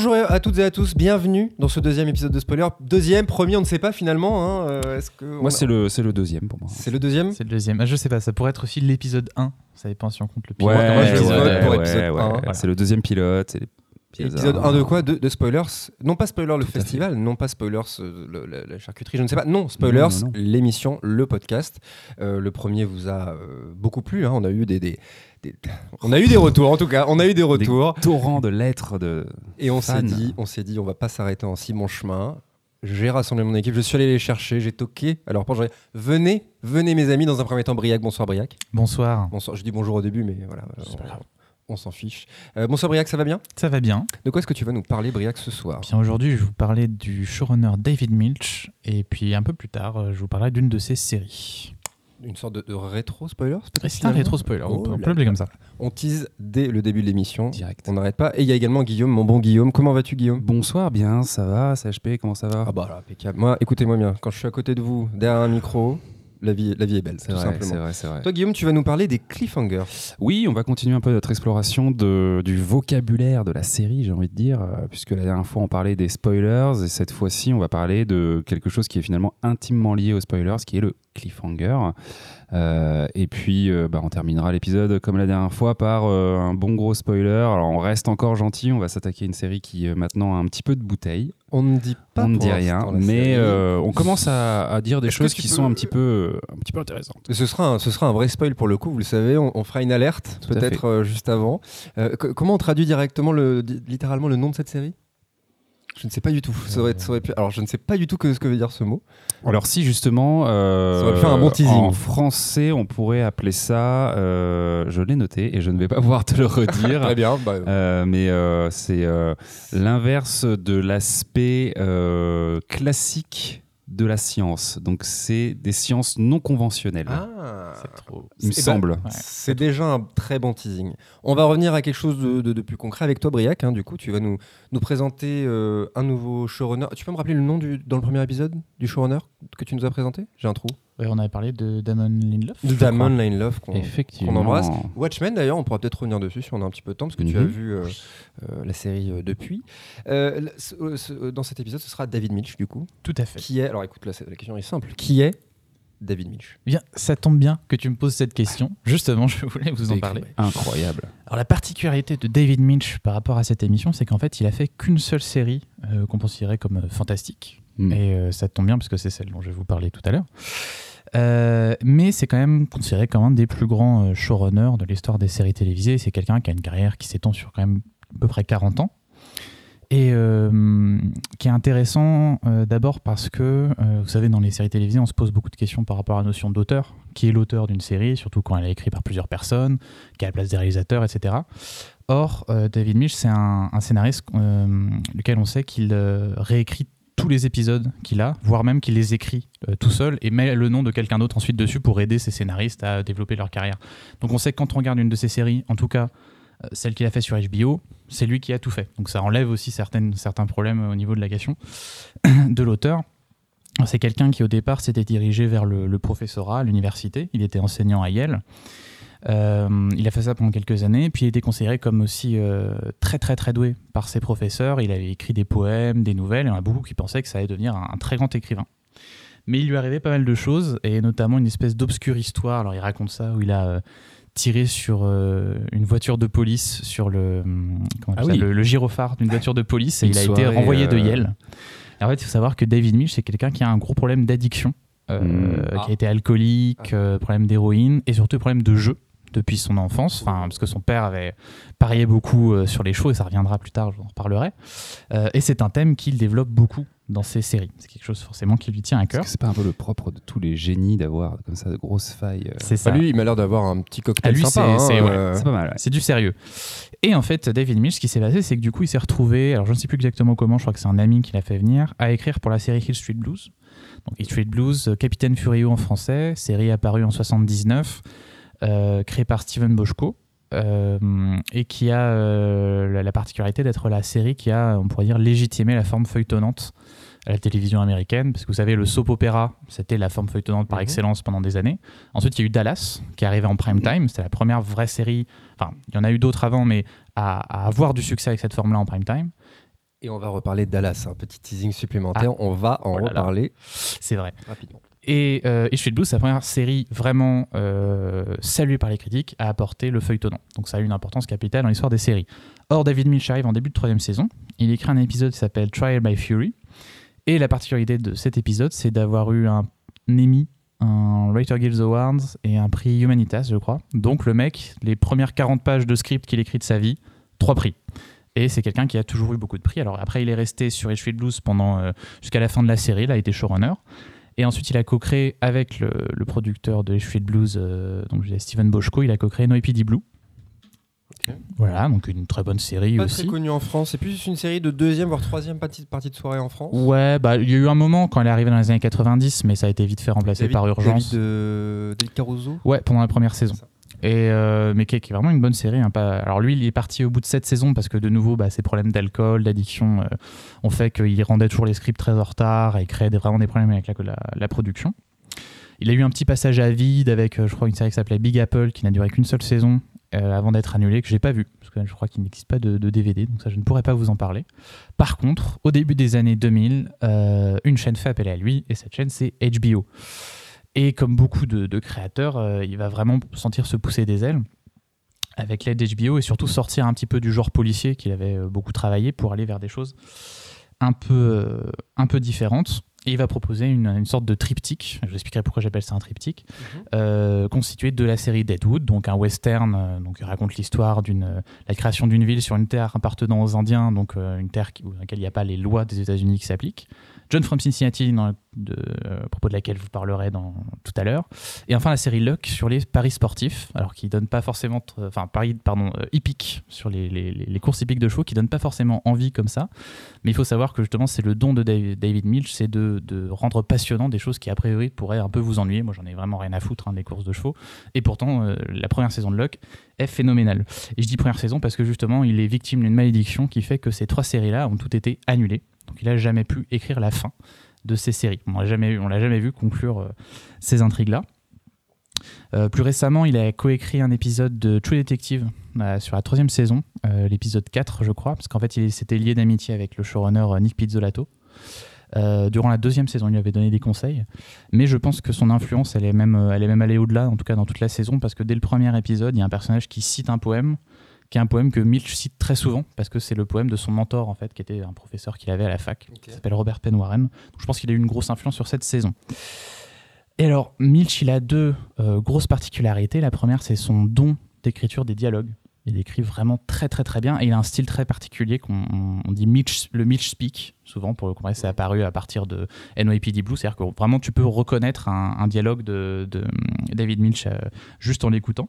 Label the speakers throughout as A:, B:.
A: Bonjour à toutes et à tous, bienvenue dans ce deuxième épisode de Spoiler. Deuxième, premier, on ne sait pas finalement. Hein, euh, est-ce que on
B: Moi,
A: a-
B: c'est le, c'est le deuxième pour moi.
A: c'est le deuxième
C: C'est le deuxième. Ah, je sais pas, ça pourrait être aussi l'épisode 1. Ça dépend si on compte le pilote.
A: Ouais, moi, je dis vote pour épisode un.
B: ouais. C'est le deuxième pilote. c'est
A: Épisode 1 de quoi de, de spoilers Non pas spoiler le
B: Tout
A: festival, non pas spoilers euh, le- la, la charcuterie, je ne sais pas. Non, spoilers,
B: Non, non, non.
A: l'émission, le podcast. Euh, le premier vous a euh, beaucoup plu. hein, on a eu des, des- des- on a eu des retours en tout cas. On a eu des retours
B: Torrent de lettres de.
A: et on s'est dit, on s'est dit, on va pas s'arrêter en si bon chemin. J'ai rassemblé mon équipe, je suis allé les chercher, j'ai toqué. Alors, pour venez, venez mes amis. Dans un premier temps, Briac, bonsoir Briac.
C: Bonsoir.
A: Bonsoir. Je dis bonjour au début, mais voilà,
C: C'est pas grave.
A: on, on s'en fiche. Euh, bonsoir Briac, ça va bien?
C: Ça va bien.
A: De quoi est-ce que tu vas nous parler, Briac, ce soir?
C: Bien aujourd'hui, je vais vous parler du showrunner David Milch. Et puis un peu plus tard, euh, je vous parlerai d'une de ses séries.
A: Une sorte de, de rétro spoiler peut-être,
C: C'est un
A: finalement
C: rétro spoiler.
A: Oh
C: on peut, on l'appeler comme ça.
A: On tease dès le début de l'émission.
B: Direct.
A: On n'arrête pas. Et il y a également Guillaume, mon bon Guillaume. Comment vas-tu, Guillaume?
B: Bonsoir, bien, ça va, CHP, comment ça va?
A: Ah bah là, impeccable. Moi, écoutez-moi bien. Quand je suis à côté de vous, derrière un micro, la vie, la vie est belle,
B: C'est
A: tout
B: vrai, vrai, vrai.
A: Toi, Guillaume, tu vas nous parler des cliffhangers.
B: Oui, on va continuer un peu notre exploration de, du vocabulaire de la série, j'ai envie de dire, euh, puisque la dernière fois on parlait des spoilers, et cette fois-ci on va parler de quelque chose qui est finalement intimement lié aux spoilers, qui est le cliffhanger. Euh, et puis euh, bah, on terminera l'épisode comme la dernière fois par euh, un bon gros spoiler. Alors on reste encore gentil, on va s'attaquer à une série qui euh, maintenant a un petit peu de bouteille.
A: On ne dit pas
B: on ne dit rien, mais euh, on commence à, à dire des choses qui
A: peux-
B: sont un petit peu, un petit peu intéressantes.
A: Ce sera, un, ce sera un vrai spoil pour le coup, vous le savez. On, on fera une alerte peut-être euh, juste avant. Euh, co- comment on traduit directement, le, di- littéralement, le nom de cette série? Je ne sais pas du tout. Ça aurait, ça aurait pu- alors, je ne sais pas du tout que, ce que veut dire ce mot.
B: Alors si justement, euh,
A: Ça aurait pu faire un bon teasing.
B: en français, on pourrait appeler ça, euh, je l'ai noté et je ne vais pas pouvoir te le redire.
A: bien. bah,
B: Euh, mais c'est l'inverse de l'aspect classique de la science. Donc c'est des sciences non conventionnelles,
A: ah,
C: C'est trop.
B: il me
A: Eh ben,
B: semble.
C: Ouais.
A: C'est déjà un très bon teasing. On va revenir à quelque chose de, de- de plus concret avec toi, Briac. hein. du coup, tu vas nous, nous présenter euh, un nouveau showrunner. Tu peux me rappeler le nom du, dans le premier épisode du showrunner que tu nous as présenté? J'ai un trou.
C: Ouais, on avait parlé de Damon Lindelof. je
A: Damon. Lindelof, qu'on embrasse. Watchmen, d'ailleurs, on pourra peut-être revenir dessus si on a un petit peu de temps, parce que tu
B: Mhm.
A: as vu euh, euh, la série euh, depuis. Dans cet épisode, ce sera David Milch, du coup.
C: Tout à fait.
A: Qui est. Alors écoute, là, la question est simple. Qui est David Milch?
C: Bien, ça tombe bien que tu me poses cette question. Justement, je voulais vous en parler.
B: Incroyable.
C: Alors la particularité de David Milch par rapport à cette émission, c'est qu'en fait, il a fait qu'une seule série euh, qu'on considérait comme euh, fantastique.
B: Mm.
C: Et euh, ça tombe bien parce que c'est celle dont je vais vous parler tout à l'heure. Euh, mais c'est quand même considéré comme un des plus grands euh, showrunners de l'histoire des séries télévisées. C'est quelqu'un qui a une carrière qui s'étend sur quand même à peu près 40 ans. Et qui est intéressant d'abord parce que, vous savez, dans les séries télévisées, on se pose beaucoup de questions par rapport à la notion d'auteur. Qui est l'auteur d'une série, surtout quand elle est écrite par plusieurs personnes, qui à la place des réalisateurs, etc. Or, David Milch, c'est un, un scénariste lequel on sait qu'il réécrit tous les épisodes qu'il a, voire même qu'il les écrit euh, tout seul et met le nom de quelqu'un d'autre ensuite dessus pour aider ses scénaristes à développer leur carrière. Donc on sait que quand on regarde une de ses séries, en tout cas euh, celle qu'il a fait sur HBO, c'est lui qui a tout fait. Donc ça enlève aussi certains problèmes au niveau de la question de l'auteur. C'est quelqu'un qui au départ s'était dirigé vers le, le professorat l'université. Il était enseignant à Yale. Euh, il a fait ça pendant quelques années, puis il était considéré comme aussi euh, très très très doué par ses professeurs. Il avait écrit des poèmes, des nouvelles, et il y en a beaucoup qui pensaient que ça allait devenir un, un très grand écrivain. Mais il lui arrivait pas mal de choses, et notamment une espèce d'obscure histoire. Alors il raconte ça où il a euh, tiré sur euh, une voiture de police, sur le, hum,
B: Ah
C: ça, le, le gyrophare d'une voiture de police, et
B: Une
C: il a
B: soirée,
C: été renvoyé de Yale. Et en fait, il faut savoir que David Milch, c'est quelqu'un qui a un gros problème d'addiction, euh,
B: Mm.
A: Ah.
C: qui a été alcoolique,
A: Ah.
C: euh, problème d'héroïne, et surtout problème de jeu depuis son enfance, enfin parce que son père avait parié beaucoup euh, sur les shows et ça reviendra plus tard, je vous en reparlerai. Euh, et c'est un thème qu'il développe beaucoup dans ses séries. C'est quelque chose forcément qui lui tient à cœur.
B: c'est pas un peu le propre de tous les génies d'avoir comme ça de grosses failles euh,
C: C'est ça.
A: Bah, lui, il m'a l'air d'avoir un petit cocktail
C: Ah, lui,
A: sympa.
C: c'est-
A: hein,
C: c'est- ouais,
A: euh,
B: pas mal. ouais.
C: C'est du sérieux. Et en fait, David Milch, ce qui s'est passé, c'est que du coup, il s'est retrouvé, alors je ne sais plus exactement comment, je crois que c'est un ami qui l'a fait venir, à écrire pour la série Hill Street Blues. Donc Hill Street Blues, euh, Capitaine Furio en français, série apparue en 79, euh, créée par Steven Boschko. euh, et qui a euh, la, la particularité d'être la série qui a, on pourrait dire, légitimé la forme feuilletonnante à la télévision américaine, parce que vous savez, le soap opéra, c'était la forme feuilletonnante par
A: Mhm.
C: excellence pendant des années. Ensuite, il y a eu Dallas, qui est arrivé en prime time. C'était la première vraie série. Enfin, il y en a eu d'autres avant, mais à, à avoir du succès avec cette forme-là en prime time.
A: Et on va reparler de Dallas, un petit teasing supplémentaire. On va en
C: Oh là.
A: reparler
C: C'est vrai.
A: rapidement.
C: Et euh, Edgefield Blues, sa première série vraiment euh, saluée par les critiques, a apporté le feuilletonnant. Donc ça a eu une importance capitale dans l'histoire des séries. Or, David Milch arrive en début de troisième saison. Il écrit un épisode qui s'appelle Trial by Fury. Et la particularité de cet épisode, c'est d'avoir eu un Emmy, un Writer Guild Awards et un prix Humanitas, je crois. Donc le mec, les premières 40 pages de script qu'il écrit de sa vie, trois prix. Et c'est quelqu'un qui a toujours eu beaucoup de prix. Alors après, il est resté sur Edgefield Blues euh, jusqu'à la fin de la série. Il a été showrunner. Et ensuite, il a co-créé avec le, le producteur de Edgefield Blues, euh, donc Steven Boschko, il a co-créé NoIPD Blue.
A: Ok.
C: Voilà, donc une très bonne série
A: Pas
C: aussi.
A: très connu en France. C'est plus une série de deuxième voire troisième partie, partie de soirée en France.
C: Ouais, bah il y a eu un moment quand elle est arrivée dans les années 90, mais ça a été vite fait remplacer
A: David-
C: par urgence.
A: David, euh, David Caruso.
C: Ouais, pendant la première saison.
A: Ça.
C: Et euh, mais qui est, vraiment une bonne série. hein. Alors lui, il est parti au bout de cette saison parce que de nouveau, bah, ses problèmes d'alcool, d'addiction, euh, ont fait qu'il rendait toujours les scripts très en retard et créait vraiment des problèmes avec la, production. Il a eu un petit passage à vide avec, euh, je crois, une série qui s'appelait Big Apple, qui n'a duré qu'une seule saison euh, avant d'être annulée, que j'ai pas vu parce que je crois qu'il n'existe pas de, DVD, donc ça je ne pourrais pas vous en parler. Par contre, au début des années 2000, euh, une chaîne fait appel à lui et cette chaîne c'est HBO. Et comme beaucoup de, de créateurs, euh, il va vraiment sentir se pousser des ailes avec l'aide d'HBO et surtout sortir un petit peu du genre policier qu'il avait euh, beaucoup travaillé pour aller vers des choses un peu, euh, un peu différentes. Et il va proposer une, une sorte de triptyque, je vous expliquerai pourquoi j'appelle ça un triptyque, euh, constitué de la série Deadwood, donc un western, donc il raconte l'histoire d'une euh, la création d'une ville sur une terre appartenant aux Indiens, donc euh, une terre qui- dans laquelle il n'y a pas les lois des États-Unis qui s'appliquent. John from Cincinnati, euh, à propos de laquelle je vous parlerai dans, tout à l'heure. Et enfin la série Luck sur les paris sportifs, alors qui donne pas forcément, enfin paris, pardon, euh, hippiques sur les, les- courses hippiques de chevaux, qui donne pas forcément envie comme ça. Mais il faut savoir que justement c'est le don de David, David Milch, c'est de, de rendre passionnant des choses qui a priori pourraient un peu vous ennuyer. Moi j'en ai vraiment rien à foutre hein, des courses de chevaux. Et pourtant euh, la première saison de Luck est phénoménale. Et je dis première saison parce que justement il est victime d'une malédiction qui fait que ces trois séries-là ont toutes été annulées. Donc il a jamais pu écrire la fin de ces séries. On l'a jamais, on l'a jamais vu conclure euh, ces intrigues-là. Euh, plus récemment, il a coécrit un épisode de True Detective euh, sur la troisième saison, l'épisode 4, je crois, parce qu'en fait, il s'était lié d'amitié avec le showrunner Nick Pizzolato. Durant la deuxième saison, il lui avait donné des conseils, mais je pense que son influence, elle est même allée au-delà, en tout cas dans toute la saison, parce que dès le premier épisode, il y a un personnage qui cite un poème, qui est un poème que Milch cite très souvent, parce que c'est le poème de son mentor, en fait, qui était un professeur qu'il avait à la fac,
A: Ok.
C: qui s'appelle Robert Penn Warren. Donc je pense qu'il a eu une grosse influence sur cette saison. Et alors, Milch, il a deux euh, grosses particularités. La première, c'est son don d'écriture des dialogues. Il écrit vraiment très très très bien et il a un style très particulier qu'on on- on dit Milch, le Milch speak souvent pour le comprendre c'est apparu à partir de NYPD Blue c'est-à-dire que vraiment tu peux reconnaître un, un dialogue de, de David Milch euh, juste en l'écoutant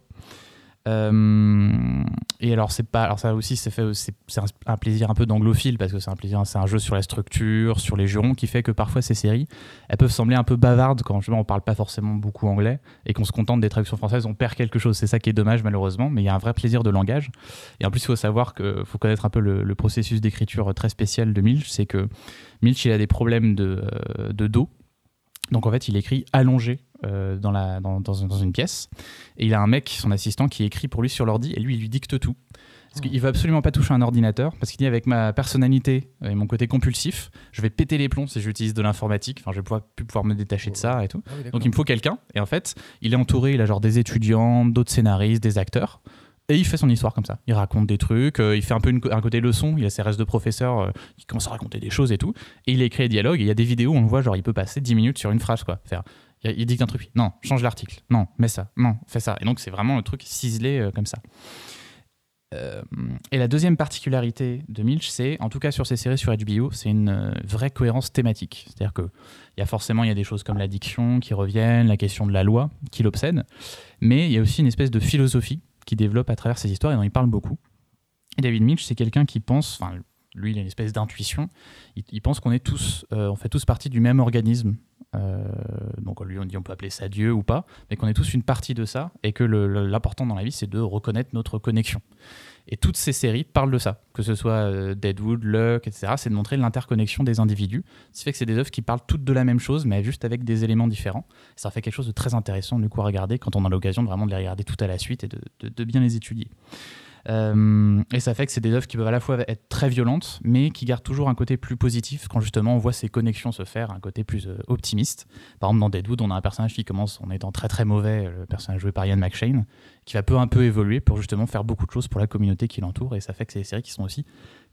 C: Euh, et alors c'est pas alors ça aussi c'est fait c'est un, plaisir un peu d'anglophile parce que c'est un plaisir c'est un jeu sur la structure sur les jurons qui fait que parfois ces séries elles peuvent sembler un peu bavardes quand justement on parle pas forcément beaucoup anglais et qu'on se contente des traductions françaises on perd quelque chose. C'est ça qui est dommage malheureusement mais il y a un vrai plaisir de langage. Et en plus il faut savoir que faut connaître un peu le, le processus d'écriture très spécial de Milch c'est que Milch il a des problèmes de, euh, de dos donc en fait, il écrit allongé euh, dans, la, dans, dans, dans une pièce. Et il a un mec, son assistant, qui écrit pour lui sur l'ordi et lui, il lui dicte tout. Parce qu'il veut absolument pas toucher un ordinateur, parce qu'il dit avec ma personnalité et mon côté compulsif, je vais péter les plombs si j'utilise de l'informatique. Enfin, je vais pouvoir, plus pouvoir me détacher de ça et tout.
A: Ah oui.
C: Donc il me faut quelqu'un. Et en fait, il est entouré, il a genre des étudiants, d'autres scénaristes, des acteurs. Et il fait son histoire comme ça. Il raconte des trucs, euh, il fait un peu un côté leçon, il a ses restes de professeur, euh, il commence à raconter des choses et tout. Et il écrit des dialogues, et il y a des vidéos où on le voit, genre il peut passer 10 minutes sur une phrase, quoi. Faire, il, il dicte un truc, non, change l'article, non, mets ça, non, fais ça. Et donc c'est vraiment le truc ciselé euh, comme ça. Euh, et la deuxième particularité de Milch, c'est, en tout cas sur ses séries sur HBO, c'est une vraie cohérence thématique. C'est-à-dire que il y a forcément y a des choses comme l'addiction qui reviennent, la question de la loi qui l'obsède, mais il y a aussi une espèce de philosophie qui développe à travers ces histoires et dont il parle beaucoup. David Milch, c'est quelqu'un qui pense, enfin lui, il a une espèce d'intuition. Il, pense qu'on est tous, euh, on fait tous partie du même organisme. Euh, donc lui, on dit, on peut appeler ça Dieu ou pas, mais qu'on est tous une partie de ça et que l'important dans la vie, c'est de reconnaître notre connexion. Et toutes ces séries parlent de ça, que ce soit euh, Deadwood, Luck, etc. C'est de montrer l'interconnexion des individus. Ce qui fait que c'est des œuvres qui parlent toutes de la même chose, mais juste avec des éléments différents. Ça fait quelque chose de très intéressant du coup à regarder quand on a l'occasion de vraiment de les regarder tout à la suite et de, bien les étudier. Euh, et ça fait que c'est des œuvres qui peuvent à la fois être très violentes, mais qui gardent toujours un côté plus positif quand justement on voit ces connexions se faire, un côté plus euh, optimiste. Par exemple, dans Deadwood, on a un personnage qui commence en étant très très mauvais, le personnage joué par Ian McShane, qui va peu un peu évoluer pour justement faire beaucoup de choses pour la communauté qui l'entoure. Et ça fait que c'est des séries qui sont aussi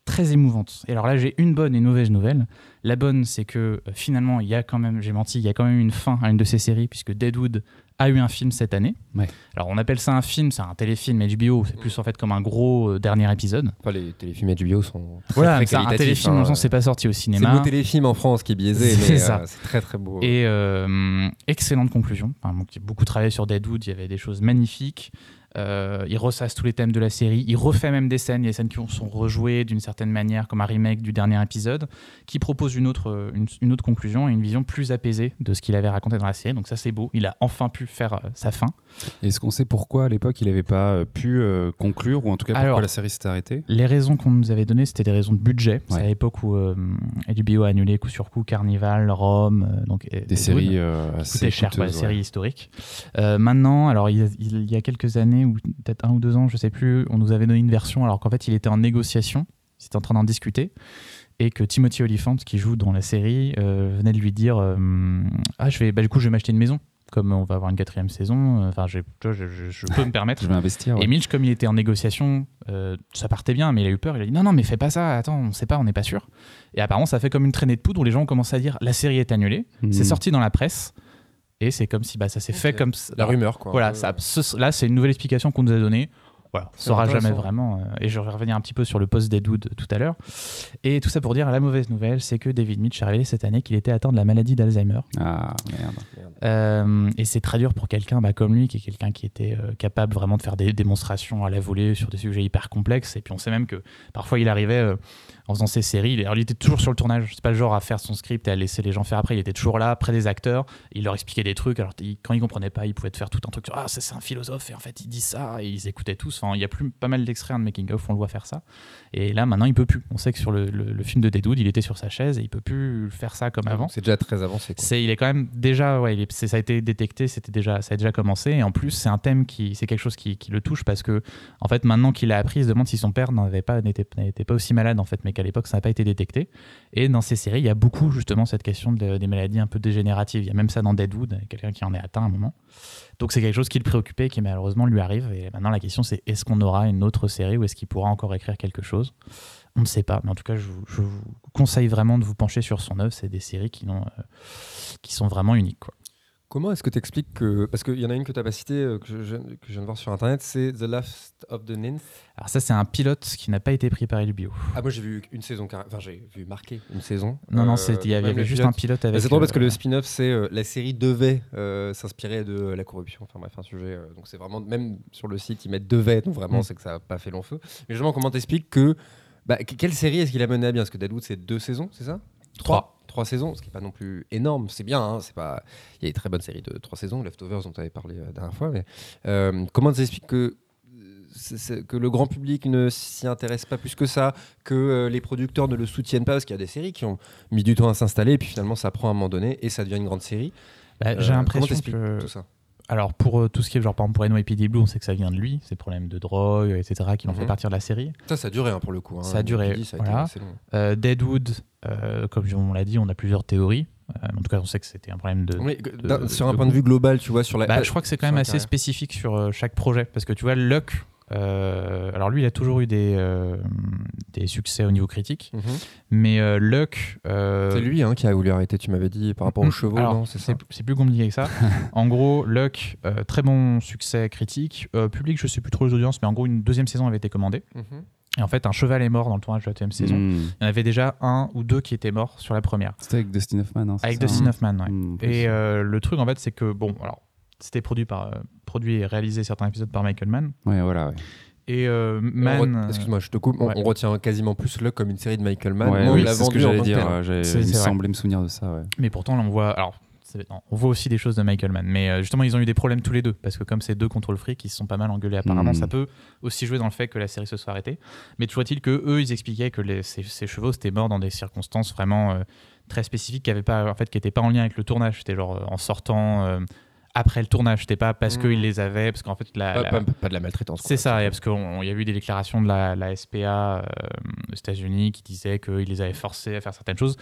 C: très émouvante. Et alors là, j'ai une bonne et une mauvaise nouvelle. La bonne, c'est que euh, finalement, il y a quand même, j'ai menti, il y a quand même une fin à une de ces séries, puisque Deadwood a eu un film cette année.
B: Ouais.
C: Alors on appelle ça un film, c'est un téléfilm HBO, c'est plus en fait comme un gros euh, dernier épisode.
A: Enfin, les téléfilms HBO sont très,
C: Voilà,
A: très
C: c'est un téléfilm,
A: hein.
C: dans le sens c'est pas sorti au
A: C'est
C: cinéma.
A: le mot téléfilm en France qui est biaisé,
C: C'est
A: mais
C: ça.
A: euh, c'est très très beau.
C: Et euh, excellente conclusion. Enfin, donc, j'ai beaucoup travaillé sur Deadwood, il y avait des choses magnifiques. Euh, il ressasse tous les thèmes de la série. Il refait même des scènes. Il y a des scènes qui sont rejouées d'une certaine manière, comme un remake du dernier épisode, qui propose une autre, euh, une, une autre conclusion et une vision plus apaisée de ce qu'il avait raconté dans la série. Donc ça, c'est beau. Il a enfin pu faire euh, sa fin.
B: Est-ce qu'on sait pourquoi à l'époque il n'avait pas euh, pu conclure ou en tout cas pourquoi
C: Alors,
B: la série s'était arrêtée?
C: Les raisons qu'on nous avait données, c'était des raisons de budget. C'est
B: Ouais.
C: à l'époque où HBO a annulé coup sur coup Carnival, Rome, donc
B: Des séries assez
C: cher,
B: coûteuses, ouais.
C: séries historiques. Maintenant, alors il y a quelques années, ou peut-être un ou deux ans, je sais plus, on nous avait donné une version alors qu'en fait il était en négociation, il était en train d'en discuter, et que Timothy Olyphant, qui joue dans la série, euh, venait de lui dire euh, Ah, je vais, bah, du coup, je vais m'acheter une maison. Comme on va avoir une quatrième saison, euh, enfin, je, je- je peux me permettre.
B: Je vais investir. ouais.
C: Et Milch, comme il était en négociation, ça partait bien, mais il a eu peur. Il a dit non, non, mais fais pas ça. Attends, on sait pas, on n'est pas sûr. Et apparemment, ça fait comme une traînée de poudre où les gens ont commencé à dire la série est annulée.
B: Mhm.
C: C'est sorti dans la presse. Et c'est comme si bah, ça s'est fait comme ça.
A: La rumeur, quoi.
C: Voilà, ça, ce- là, c'est une nouvelle explication qu'on nous a donnée. Voilà, on saura jamais vraiment. euh, et je vais revenir un petit peu sur le post Deadwood tout à l'heure. Et tout ça pour dire la mauvaise nouvelle, c'est que David Mitch a révélé cette année qu'il était atteint de la maladie d'Alzheimer.
B: Ah merde.
C: Euh, et c'est très dur pour quelqu'un bah, comme lui, qui est quelqu'un qui était euh, capable vraiment de faire des démonstrations à la volée sur des sujets hyper complexes. Et puis on sait même que parfois il arrivait euh, en faisant ses séries. Alors il était toujours sur le tournage. C'est pas le genre à faire son script et à laisser les gens faire après. Il était toujours là, près des acteurs. Il leur expliquait des trucs. Alors quand ils comprenaient pas, il pouvait te faire tout un truc Ah, c'est un philosophe et en fait il dit ça. Et ils écoutaient tous. Enfin, il y a plus pas mal d'extraits de making of. On le voit faire ça. Et là maintenant il peut plus. On sait que sur le, le- le film de Deadwood, il était sur sa chaise et il peut plus faire ça comme avant.
A: C'est déjà très avancé.
C: C'est, il est quand même déjà, ouais, il est- ça a été détecté, c'était déjà, ça a déjà commencé. Et en plus, c'est un thème qui, c'est quelque chose qui, qui le touche parce que, en fait, maintenant qu'il a appris, il se demande si son père n'avait pas, n'était, n'était pas aussi malade en fait, mais qu'à l'époque, ça n'a pas été détecté. Et dans ces séries, il y a beaucoup justement cette question de- des maladies un peu dégénératives. Il y a même ça dans Deadwood, quelqu'un qui en est atteint à un moment. Donc c'est quelque chose qui le préoccupait, qui malheureusement lui arrive. Et maintenant, la question, c'est est-ce qu'on aura une autre série ou est-ce qu'il pourra encore écrire quelque chose? On ne sait pas, mais en tout cas, je vous, conseille vraiment de vous pencher sur son œuvre. C'est des séries qui, euh, sont vraiment uniques.
A: Comment est-ce que tu expliques que. Parce qu'il y en a une que tu n'as pas citée, euh, que, je, que je viens de voir sur internet, c'est The Last of the Nymph.
C: Alors ça, c'est un pilote qui n'a pas été pris par HBO.
A: Ah, moi j'ai vu une saison, enfin j'ai vu marquer une saison.
C: Non, non,
A: Euh,
C: il y avait, juste
A: pilote.
C: un pilote avec.
A: C'est drôle parce que
C: euh,
A: le spin-off, c'est euh, la série devait euh, s'inspirer de la corruption. Enfin bref, un sujet. euh, donc c'est vraiment, même sur le site, ils mettent devait, donc vraiment,
C: Mm.
A: c'est que ça n'a pas fait long feu. Mais justement, comment t'expliques que. Bah, que- quelle série est-ce qu'il a mené à bien? Parce que Deadwood, c'est deux saisons, c'est ça?
C: Trois.
A: Trois saisons, ce qui n'est pas non plus énorme. C'est bien, hein, c'est pas. Il y a des très bonnes séries de trois saisons, Leftovers dont tu avais parlé euh, la dernière fois. Mais euh, comment t'expliques que c'est- c'est- que le grand public ne s'y intéresse pas plus que ça, que euh, les producteurs ne le soutiennent pas, parce qu'il y a des séries qui ont mis du temps à s'installer, et puis finalement ça prend à un moment donné, et ça devient une grande série.
C: bah,
A: Euh,
C: J'ai l'impression que.
A: tout ça?
C: Alors pour euh, tout ce qui est genre par exemple pour NYPD Blue, on sait que ça vient de lui, ces problèmes de drogue, etc., qui l'ont
A: Mhm.
C: fait partir de la série.
A: Ça, ça a duré hein, pour le coup. hein.
C: Ça a duré,
A: ça a
C: voilà. Euh, Deadwood, euh, comme on l'a dit, on a plusieurs théories. En tout cas, on sait que c'était un problème de.
A: Sur un point de vue global, tu vois, sur la.
C: Bah, je crois que c'est quand même assez
A: carrière.
C: spécifique sur chaque projet. Parce que tu vois, Luck, euh, alors lui, il a toujours eu des, euh, des succès au niveau critique.
A: Mhm.
C: Mais euh, Luck. euh,
A: C'est lui hein, qui a voulu arrêter, tu m'avais dit, par rapport aux
C: Mm,
A: chevaux,
C: alors,
A: non C'est ça
C: C'est c'est plus compliqué que ça. en gros, Luck, euh, très bon succès critique. Euh, public, je sais plus trop les audiences, mais en gros, une deuxième saison avait été commandée.
A: Mhm.
C: Et en fait, un cheval est mort dans le tournage de la deuxième saison.
B: Hmm.
C: Il y en avait déjà un ou deux qui étaient morts sur la première.
B: C'était avec Dustin Hoffman. hein, c'est
C: Avec
B: ça,
C: Dustin
B: hein
C: Hoffman, ouais.
B: Plus.
C: Et euh, le truc, en fait, c'est que, bon, alors, c'était produit, par, euh, produit et réalisé certains épisodes par Michael Mann.
B: Ouais, voilà. ouais.
C: Et euh, Mann. euh,
A: Excuse-moi, je te coupe. On,
C: ouais.
A: on retient quasiment plus Luck comme une série de Michael Mann.
B: Ouais, oui, c'est ce que j'allais dire.
C: C'est-
B: Il me semblait me souvenir de ça. ouais.
C: Mais pourtant, là, on voit. Alors, c'est- non, on voit aussi des choses de Michael Mann. Mais euh, justement, ils ont eu des problèmes tous les deux. Parce que comme c'est deux contrôle fric, ils se sont pas mal engueulés apparemment.
B: Mm.
C: Ça peut aussi jouer dans le fait que la série se soit arrêtée. Mais toujours est-il que eux, ils expliquaient que les- ces, ces chevaux étaient morts dans des circonstances vraiment euh, très spécifiques qui n'étaient pas, en fait, qui étaient pas en lien avec le tournage. C'était genre euh, en sortant. Après le tournage. C'était pas parce
A: Mm.
C: qu'il les avait, parce qu'en fait, la,
A: Pas,
C: la-
A: pas- pas de la maltraitance.
C: c'est ça, et parce qu'il y a eu des déclarations de la, la SPA euh, aux États-Unis qui disaient qu'il les avait forcés à faire certaines choses.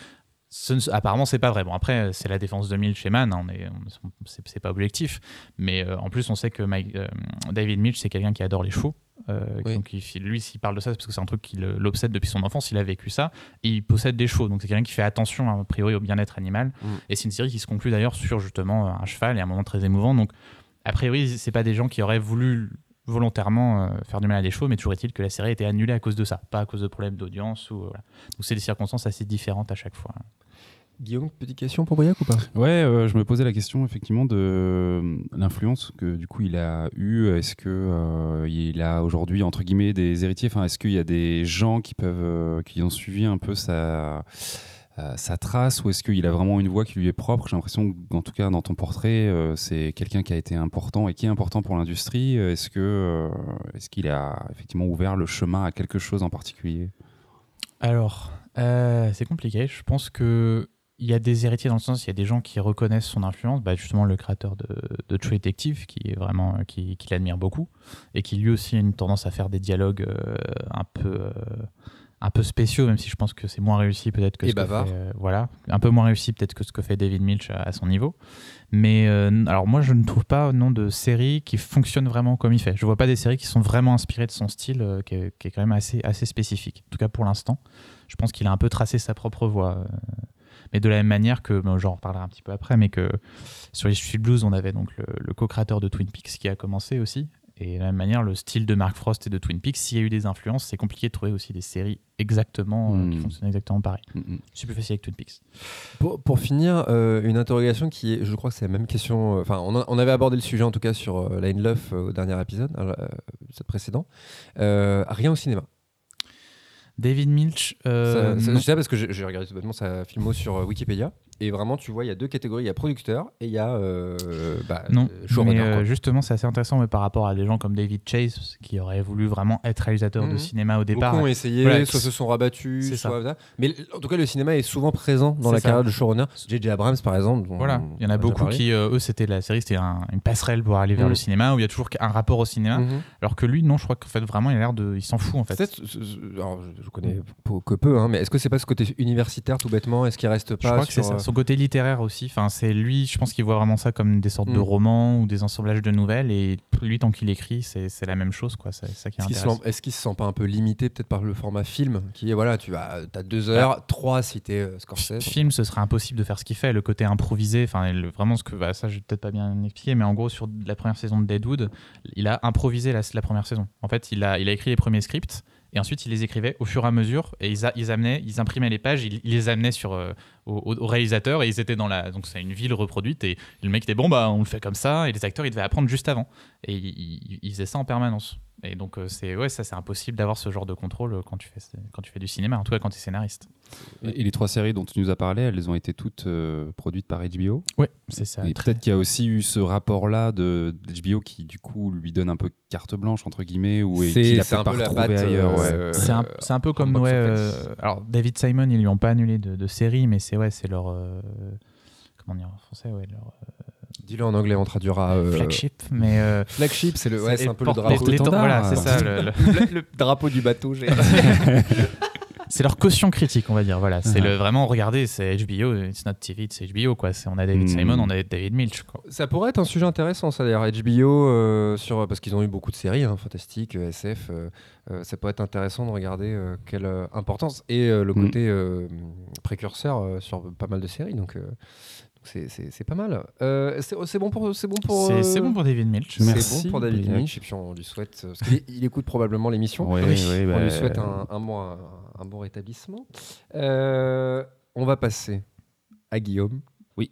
C: Ce apparemment, c'est pas vrai. Bon, après, c'est la défense 2000 chez Man, hein, on est, on- c'est pas objectif. Mais euh, en plus, on sait que Mike- euh, David Milch, c'est quelqu'un qui adore les chevaux. Euh,
A: Oui.
C: Donc, il- lui, s'il parle de ça, c'est parce que c'est un truc qui le- l'obsède depuis son enfance. Il a vécu ça. Et il possède des chevaux. Donc, c'est quelqu'un qui fait attention, a priori, au bien-être animal.
A: Mm.
C: Et c'est une série qui se conclut d'ailleurs sur justement un cheval et un moment très émouvant. Donc, a priori, c'est pas des gens qui auraient voulu volontairement euh, faire du mal à des chevaux, mais toujours est-il que la série a été annulée à cause de ça, pas à cause de problèmes d'audience. Ou, euh, voilà. Donc c'est des circonstances assez différentes à chaque fois.
A: Guillaume, petite question pour Briac ou pas?
B: Ouais, euh, je me posais la question effectivement de euh, l'influence que du coup il a eu. Est-ce que euh, il a aujourd'hui entre guillemets des héritiers? Enfin, est-ce qu'il y a des gens qui peuvent euh, qui ont suivi un peu sa sa trace? Ou est-ce qu'il a vraiment une voix qui lui est propre? J'ai l'impression qu'en tout cas dans ton portrait, euh, c'est quelqu'un qui a été important et qui est important pour l'industrie. Est-ce que euh, est-ce qu'il a effectivement ouvert le chemin à quelque chose en particulier?
C: Alors, euh, c'est compliqué. Je pense que il y a des héritiers dans le sens, il y a des gens qui reconnaissent son influence. Bah, justement, le créateur de, de True Detective, qui est vraiment, qui, qui l'admire beaucoup, et qui lui aussi a une tendance à faire des dialogues euh, un peu, euh, un peu spéciaux, même si je pense que c'est moins réussi peut-être que
A: Et
C: ce
A: bavard.
C: que fait, euh, voilà, un peu moins réussi peut-être que ce que fait David Milch à, à son niveau. Mais euh, alors moi, je ne trouve pas nom de série qui fonctionne vraiment comme il fait. Je vois pas des séries qui sont vraiment inspirées de son style, euh, qui, est, qui est quand même assez, assez spécifique. En tout cas pour l'instant, je pense qu'il a un peu tracé sa propre voie. Mais de la même manière que, bon, j'en reparlerai un petit peu après, mais que sur les Street Blues, on avait donc le, le co-créateur de Twin Peaks qui a commencé aussi. Et de la même manière, le style de Mark Frost et de Twin Peaks, s'il y a eu des influences, c'est compliqué de trouver aussi des séries exactement euh, qui
B: Hmm.
C: fonctionnent exactement pareil.
B: Mm, mm.
C: C'est plus facile avec Twin Peaks.
A: Pour, pour finir, euh, une interrogation qui est, je crois que c'est la même question. euh, Enfin, on, on avait abordé le sujet en tout cas sur euh, Line Love euh, au dernier épisode, euh, cet précédent. Euh, rien au cinéma.
C: David Milch, euh,
A: Ça- je sais parce que j'ai j'ai regardé tout bêtement sa filmo sur euh, Wikipédia et vraiment tu vois il y a deux catégories, il y a producteur et il y a euh, bah,
C: Non,
A: euh, showrunner.
C: mais euh, justement, c'est assez intéressant mais par rapport à des gens comme David Chase qui auraient voulu vraiment être réalisateur de
A: Mhm.
C: cinéma au départ.
A: Beaucoup ont essayé,
C: Voilà,
A: soit se sont rabattus, soit ça. Mais en tout cas, le cinéma est souvent présent dans la
C: ça.
A: carrière de showrunner. J.J. Abrams, par exemple.
C: Voilà, il y en a beaucoup qui, euh, eux, c'était la série, c'était un- une passerelle pour aller vers
A: Mhm.
C: le cinéma où il y a toujours un rapport au cinéma.
A: Mhm.
C: Alors que lui, non, je crois qu'en fait, vraiment, il a l'air de. Il s'en fout, en fait.
A: Alors, je, je connais que peu, hein, mais est-ce que c'est pas ce côté universitaire tout bêtement? Est-ce qu'il reste
C: Je
A: pas
C: crois que c'est
A: sur,
C: ça. Son côté littéraire aussi. Enfin, c'est lui, je pense qu'il voit vraiment ça comme des sortes de
A: Mm.
C: romans ou des ensemblages de nouvelles. Et lui, tant qu'il écrit, c'est c'est la même chose, quoi. C'est ça qui est
A: Est-ce qu'il se,
C: intéressant.
A: sent- est-ce qu'il se sent pas un peu limité peut-être par le format film qui est voilà tu as, as deux heures, trois si t'es euh, Scorsese.
C: Film, ce serait impossible de faire ce qu'il fait. Le côté improvisé, enfin, vraiment ce que. bah, ça, je vais peut-être pas bien expliquer, mais en gros, sur la première saison de Deadwood, il a improvisé la, la première saison. En fait, il a, il a écrit les premiers scripts. Et ensuite, il les écrivait au fur et à mesure, et ils, ils amenaient, ils imprimaient les pages, ils, ils les amenaient sur euh, au, réalisateur, et ils étaient dans la, c'est une ville reproduite, et le mec était bon bah on le fait comme ça, et les acteurs ils devaient apprendre juste avant, et ils, ils- ils faisaient ça en permanence. Et donc euh, c'est ouais ça c'est impossible d'avoir ce genre de contrôle euh, quand tu fais quand tu fais du cinéma, en tout cas quand tu es scénariste.
B: Et et les trois séries dont tu nous as parlé, elles ont été toutes euh, produites par HBO.
C: Ouais, c'est ça.
B: Et peut-être qu'il y a aussi eu ce rapport-là de d'HBO qui du coup lui donne un peu carte blanche entre guillemets ou et
A: C'est- un
B: pas
A: peu la
B: retrouvé
A: patte,
B: ailleurs. ouais.
C: C'est un, c'est un peu comme ouais, euh, alors David Simon ils lui ont pas annulé de, de série mais c'est ouais c'est leur euh, comment dire en français ouais leur
A: Dis-le en anglais, on traduira.
C: euh, flagship mais euh,
A: Flagship, c'est le, ouais, c'est un peu le drapeau.
C: les- les-
B: Standard.
C: voilà c'est ça le- le-
A: le, le drapeau du bateau.
C: c'est leur caution critique on va dire voilà c'est le vraiment regardez c'est HBO it's not TV c'est HBO quoi c'est on a David
B: Hmm.
C: Simon on a David Milch quoi.
A: Ça pourrait être un sujet intéressant, ça d'ailleurs. HBO, euh, sur, parce qu'ils ont eu beaucoup de séries, hein, fantastiques, SF. euh, ça pourrait être intéressant de regarder euh, quelle importance et euh, le
B: Mm.
A: côté euh, précurseur euh, sur pas mal de séries. Donc, euh, donc c'est- c'est c'est pas mal. Euh, c'est c'est bon pour. C'est bon pour.
C: c'est
A: euh,
C: c'est bon pour David Milch
A: c'est bon pour David. Lynch et puis on lui souhaite euh, parce il écoute probablement l'émission.
C: Oui,
A: On
B: bah,
A: lui souhaite un, un bon, un, un bon rétablissement. Euh, on va passer à Guillaume.
B: Oui.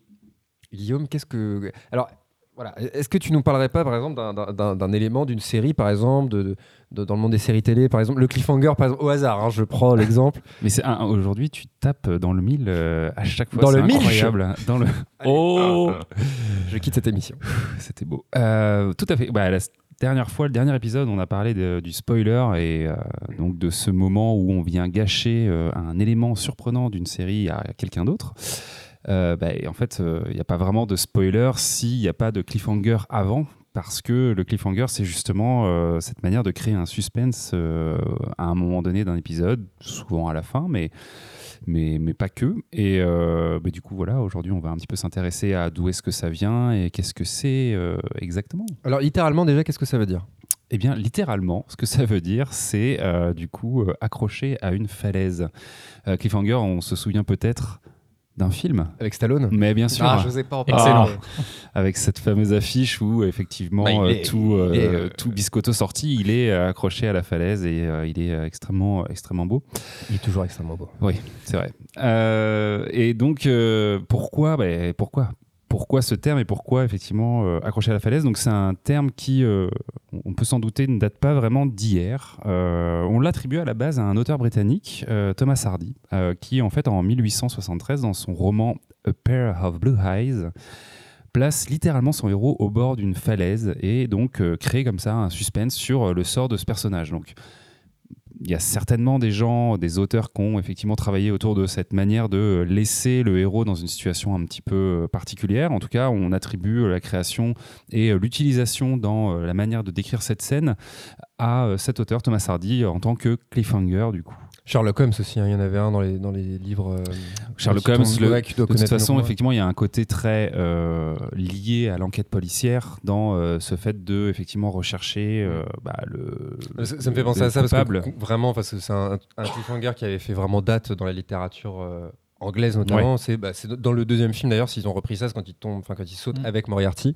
A: Guillaume, qu'est-ce que. Alors, voilà. Est-ce que tu nous parlerais pas, par exemple, d'un- élément d'une série, par exemple, de, de- dans le monde des séries télé, par exemple, le cliffhanger, par exemple, au hasard, hein, je prends l'exemple.
B: Mais c'est aujourd'hui tu tapes dans le mille euh, à chaque fois.
A: Dans le mille
B: incroyable. Dans le. Oh,
A: Je quitte cette émission.
B: c'était beau. Euh, tout à fait. Bah, la dernière fois, le dernier épisode, on a parlé de- du spoiler et euh, donc de ce moment où on vient gâcher un élément surprenant d'une série à quelqu'un d'autre. Euh, bah, en fait, il n'y a pas vraiment de spoiler s'il n'y a pas de cliffhanger avant. Parce que le cliffhanger, c'est justement cette manière de créer un suspense à un moment donné d'un épisode, souvent à la fin, mais mais, mais pas que. Et bah, du coup, voilà, aujourd'hui, on va un petit peu s'intéresser à d'où est-ce que ça vient et qu'est-ce que c'est exactement.
A: Alors, littéralement, déjà, qu'est-ce que ça veut dire?
B: Eh bien, littéralement, ce que ça veut dire, c'est euh, du coup euh, accroché à une falaise. Euh, Cliffhanger, on se souvient peut-être d'un film.
A: Avec Stallone
B: Mais bien sûr.
A: Ah, je sais pas en
C: Excellent.
B: avec cette fameuse affiche où effectivement bah, tout, tout biscotto sorti, il est accroché à la falaise et il est extrêmement, extrêmement beau.
A: Il est toujours extrêmement beau.
B: Oui, c'est vrai. et donc, pourquoi bah, Pourquoi pourquoi ce terme et pourquoi effectivement euh, accrocher à la falaise Donc c'est un terme qui, euh, on peut s'en douter, ne date pas vraiment d'hier. Euh, on l'attribue à la base à un auteur britannique, Thomas Hardy, qui en fait en 1873 dans son roman A Pair of Blue Eyes place littéralement son héros au bord d'une falaise et donc crée comme ça un suspense sur le sort de ce personnage. Il y a certainement des gens, des auteurs qui ont effectivement travaillé autour de cette manière de laisser le héros dans une situation un petit peu particulière. En tout cas, on attribue la création et l'utilisation dans la manière de décrire cette scène à cet auteur, Thomas Hardy, en tant que cliffhanger du coup.
A: Sherlock Holmes aussi, hein, il y en avait un dans les, dans les livres. Euh,
B: Sherlock Holmes, de toute façon, effectivement, il y a un côté très euh, lié à l'enquête policière dans euh, ce fait de effectivement rechercher bah, le.
A: Ça, me fait penser à ça parce que vraiment, parce que c'est un, un cliffhanger qui avait fait vraiment date dans la littérature anglaise notamment. Bah, c'est dans le deuxième film d'ailleurs, s'ils ont repris ça, c'est quand ils tombent, enfin quand ils sautent mm. avec Moriarty.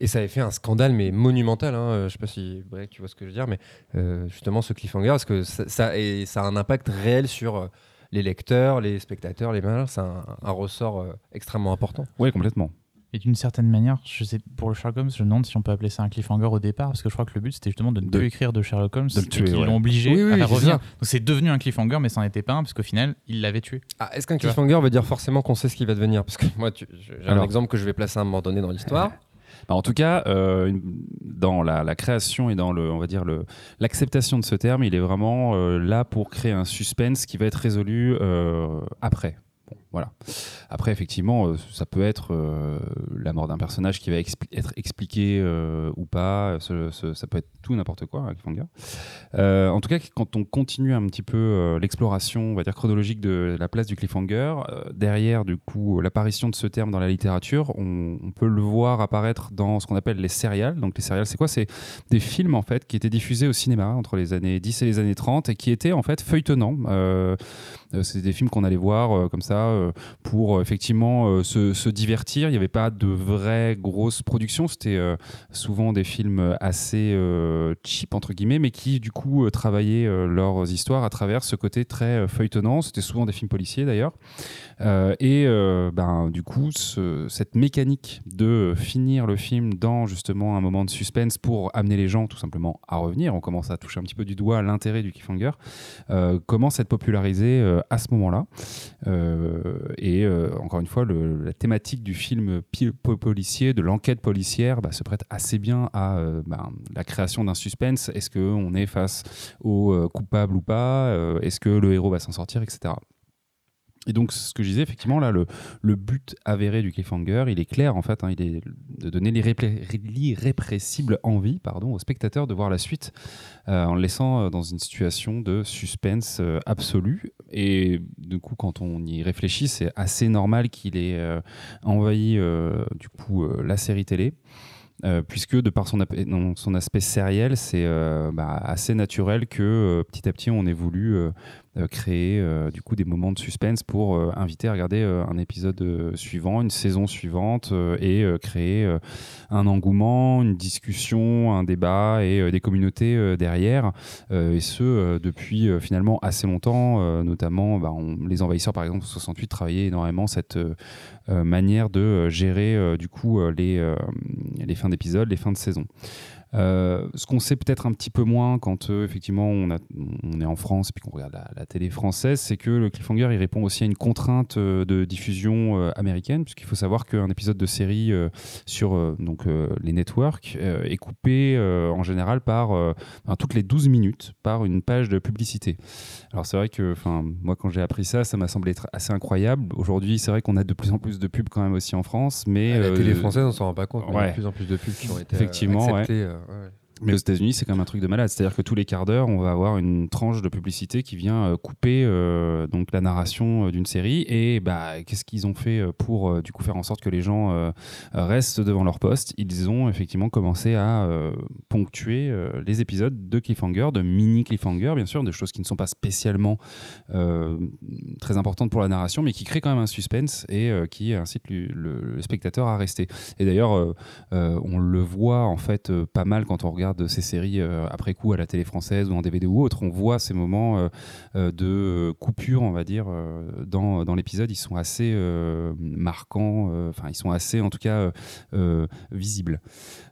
A: Et ça avait fait un scandale, mais monumental. Hein. Euh, je sais pas si tu vois ce que je veux dire, mais euh, justement ce cliffhanger, parce que ça, ça, et ça a un impact réel sur euh, les lecteurs, les spectateurs, les C'est un, un, ressort extrêmement important.
B: Oui, complètement.
C: Et d'une certaine manière, je sais, pour le Sherlock Holmes, je me demande si on peut appeler ça un cliffhanger au départ, parce que je crois que le but c'était justement de ne plus écrire de Sherlock Holmes, de tuer, l'ont obligé à revenir. Donc c'est devenu un cliffhanger, mais ça n'en était pas un, parce qu'au final, il l'avait tué.
A: Ah, Est-ce qu'un cliffhanger veut dire forcément qu'on sait ce qui va devenir? Parce que moi, j'ai un exemple que je vais placer à un moment donné dans l'histoire.
B: Bah, en tout cas, euh, dans la, création et dans le, on va dire l'acceptation de ce terme, il est vraiment euh, là pour créer un suspense qui va être résolu euh, après. Voilà. Après, effectivement, euh, ça peut être euh, la mort d'un personnage qui va être expliqué euh, ou pas. ça peut être tout n'importe quoi, cliffhanger. en tout cas, quand on continue un petit peu l'exploration, on va dire chronologique de la place du cliffhanger, derrière du coup l'apparition de ce terme dans la littérature, on, peut le voir apparaître dans ce qu'on appelle les serials. Donc les serials, c'est quoi? C'est des films en fait qui étaient diffusés au cinéma entre les années 10 et les années 30 et qui étaient en fait feuilletonnants. c'est des films qu'on allait voir comme ça pour effectivement euh, se, divertir. Il n'y avait pas de vraies grosses productions. C'était euh, souvent des films assez euh, cheap, entre guillemets, mais qui, du coup, travaillaient leurs histoires à travers ce côté très feuilletonnant. C'était souvent des films policiers, d'ailleurs. et ben, du coup, cette mécanique de finir le film dans justement un moment de suspense pour amener les gens tout simplement à revenir, on commence à toucher un petit peu du doigt l'intérêt du cliffhanger, commence à être popularisé à ce moment-là? Et encore une fois, la thématique du film policier, de l'enquête policière, bah, se prête assez bien à euh, bah, la création d'un suspense. Est-ce qu'on est face au euh, coupable ou pas? Euh, Est-ce que le héros va s'en sortir, etc. Et donc, ce que je disais, effectivement, là, le, but avéré du cliffhanger, il est clair, en fait, hein, il est de donner l'irrépressible envie pardon, au spectateur de voir la suite euh, en le laissant euh, dans une situation de suspense euh, absolu. Et du coup, quand on y réfléchit, c'est assez normal qu'il ait envahi, du coup, la série télé. puisque de par son, aspect sériel, c'est bah, assez naturel que petit à petit on ait voulu euh, créer euh, du coup des moments de suspense pour euh, inviter à regarder un épisode suivant, une saison suivante et créer un engouement, une discussion, un débat et des communautés derrière. et ce, depuis finalement assez longtemps, notamment bah, les envahisseurs par exemple 68 travaillaient énormément cette manière de gérer du coup les fins d'épisode, les fins de saison. Euh, ce qu'on sait peut-être un petit peu moins quand euh, effectivement on, a, on, est en France et puis qu'on regarde la, la, télé française, c'est que le cliffhanger il répond aussi à une contrainte euh, de diffusion américaine, puisqu'il faut savoir qu'un épisode de série sur donc, les networks est coupé en général par enfin, toutes les 12 minutes par une page de publicité. Alors c'est vrai que moi quand j'ai appris ça, ça m'a semblé être assez incroyable. Aujourd'hui c'est vrai qu'on a de plus en plus de pubs quand même aussi en France, mais
A: à la télé française on s'en rend pas compte, mais ouais. il y a de plus en plus de pubs qui ont été
B: Effectivement,
A: acceptées.
B: Ouais. right. Mais aux États-Unis, c'est quand même un truc de malade. C'est-à-dire que tous les quarts d'heure, on va avoir une tranche de publicité qui vient euh, couper euh, donc la narration euh, d'une série. Et bah, qu'est-ce qu'ils ont fait pour du coup faire en sorte que les gens restent devant leur poste? Ils ont effectivement commencé à ponctuer les épisodes de cliffhanger, de mini cliffhanger, bien sûr, de choses qui ne sont pas spécialement très importantes pour la narration, mais qui créent quand même un suspense et qui incitent le, le, le, spectateur à rester. Et d'ailleurs, on le voit en fait pas mal quand on regarde de ces séries euh, après coup à la télé française ou en DVD ou autre, on voit ces moments euh, euh, de coupure, on va dire, dans, dans l'épisode. Ils sont assez marquants, enfin, ils sont assez, en tout cas, visibles.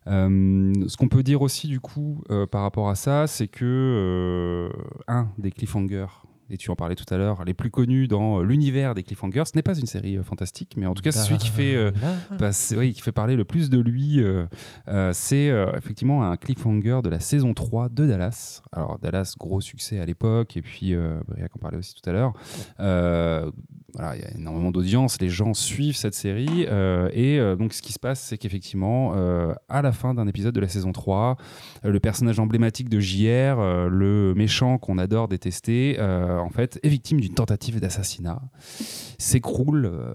B: ce qu'on peut dire aussi, du coup, par rapport à ça, c'est que un des cliffhangers et tu en parlais tout à l'heure, les plus connus dans l'univers des cliffhangers. Ce n'est pas une série euh, fantastique, mais en tout cas, c'est celui qui fait, euh, bah, oui, qui fait parler le plus de lui. Euh, euh, c'est effectivement un cliffhanger de la saison 3 de Dallas. Alors, Dallas, gros succès à l'époque, et puis, Briac en parlait aussi tout à l'heure. voilà, il y a énormément d'audience, les gens suivent cette série, et donc ce qui se passe, c'est qu'effectivement, à la fin d'un épisode de la saison 3, le personnage emblématique de JR, le méchant qu'on adore détester, en fait, est victime d'une tentative d'assassinat, s'écroule euh,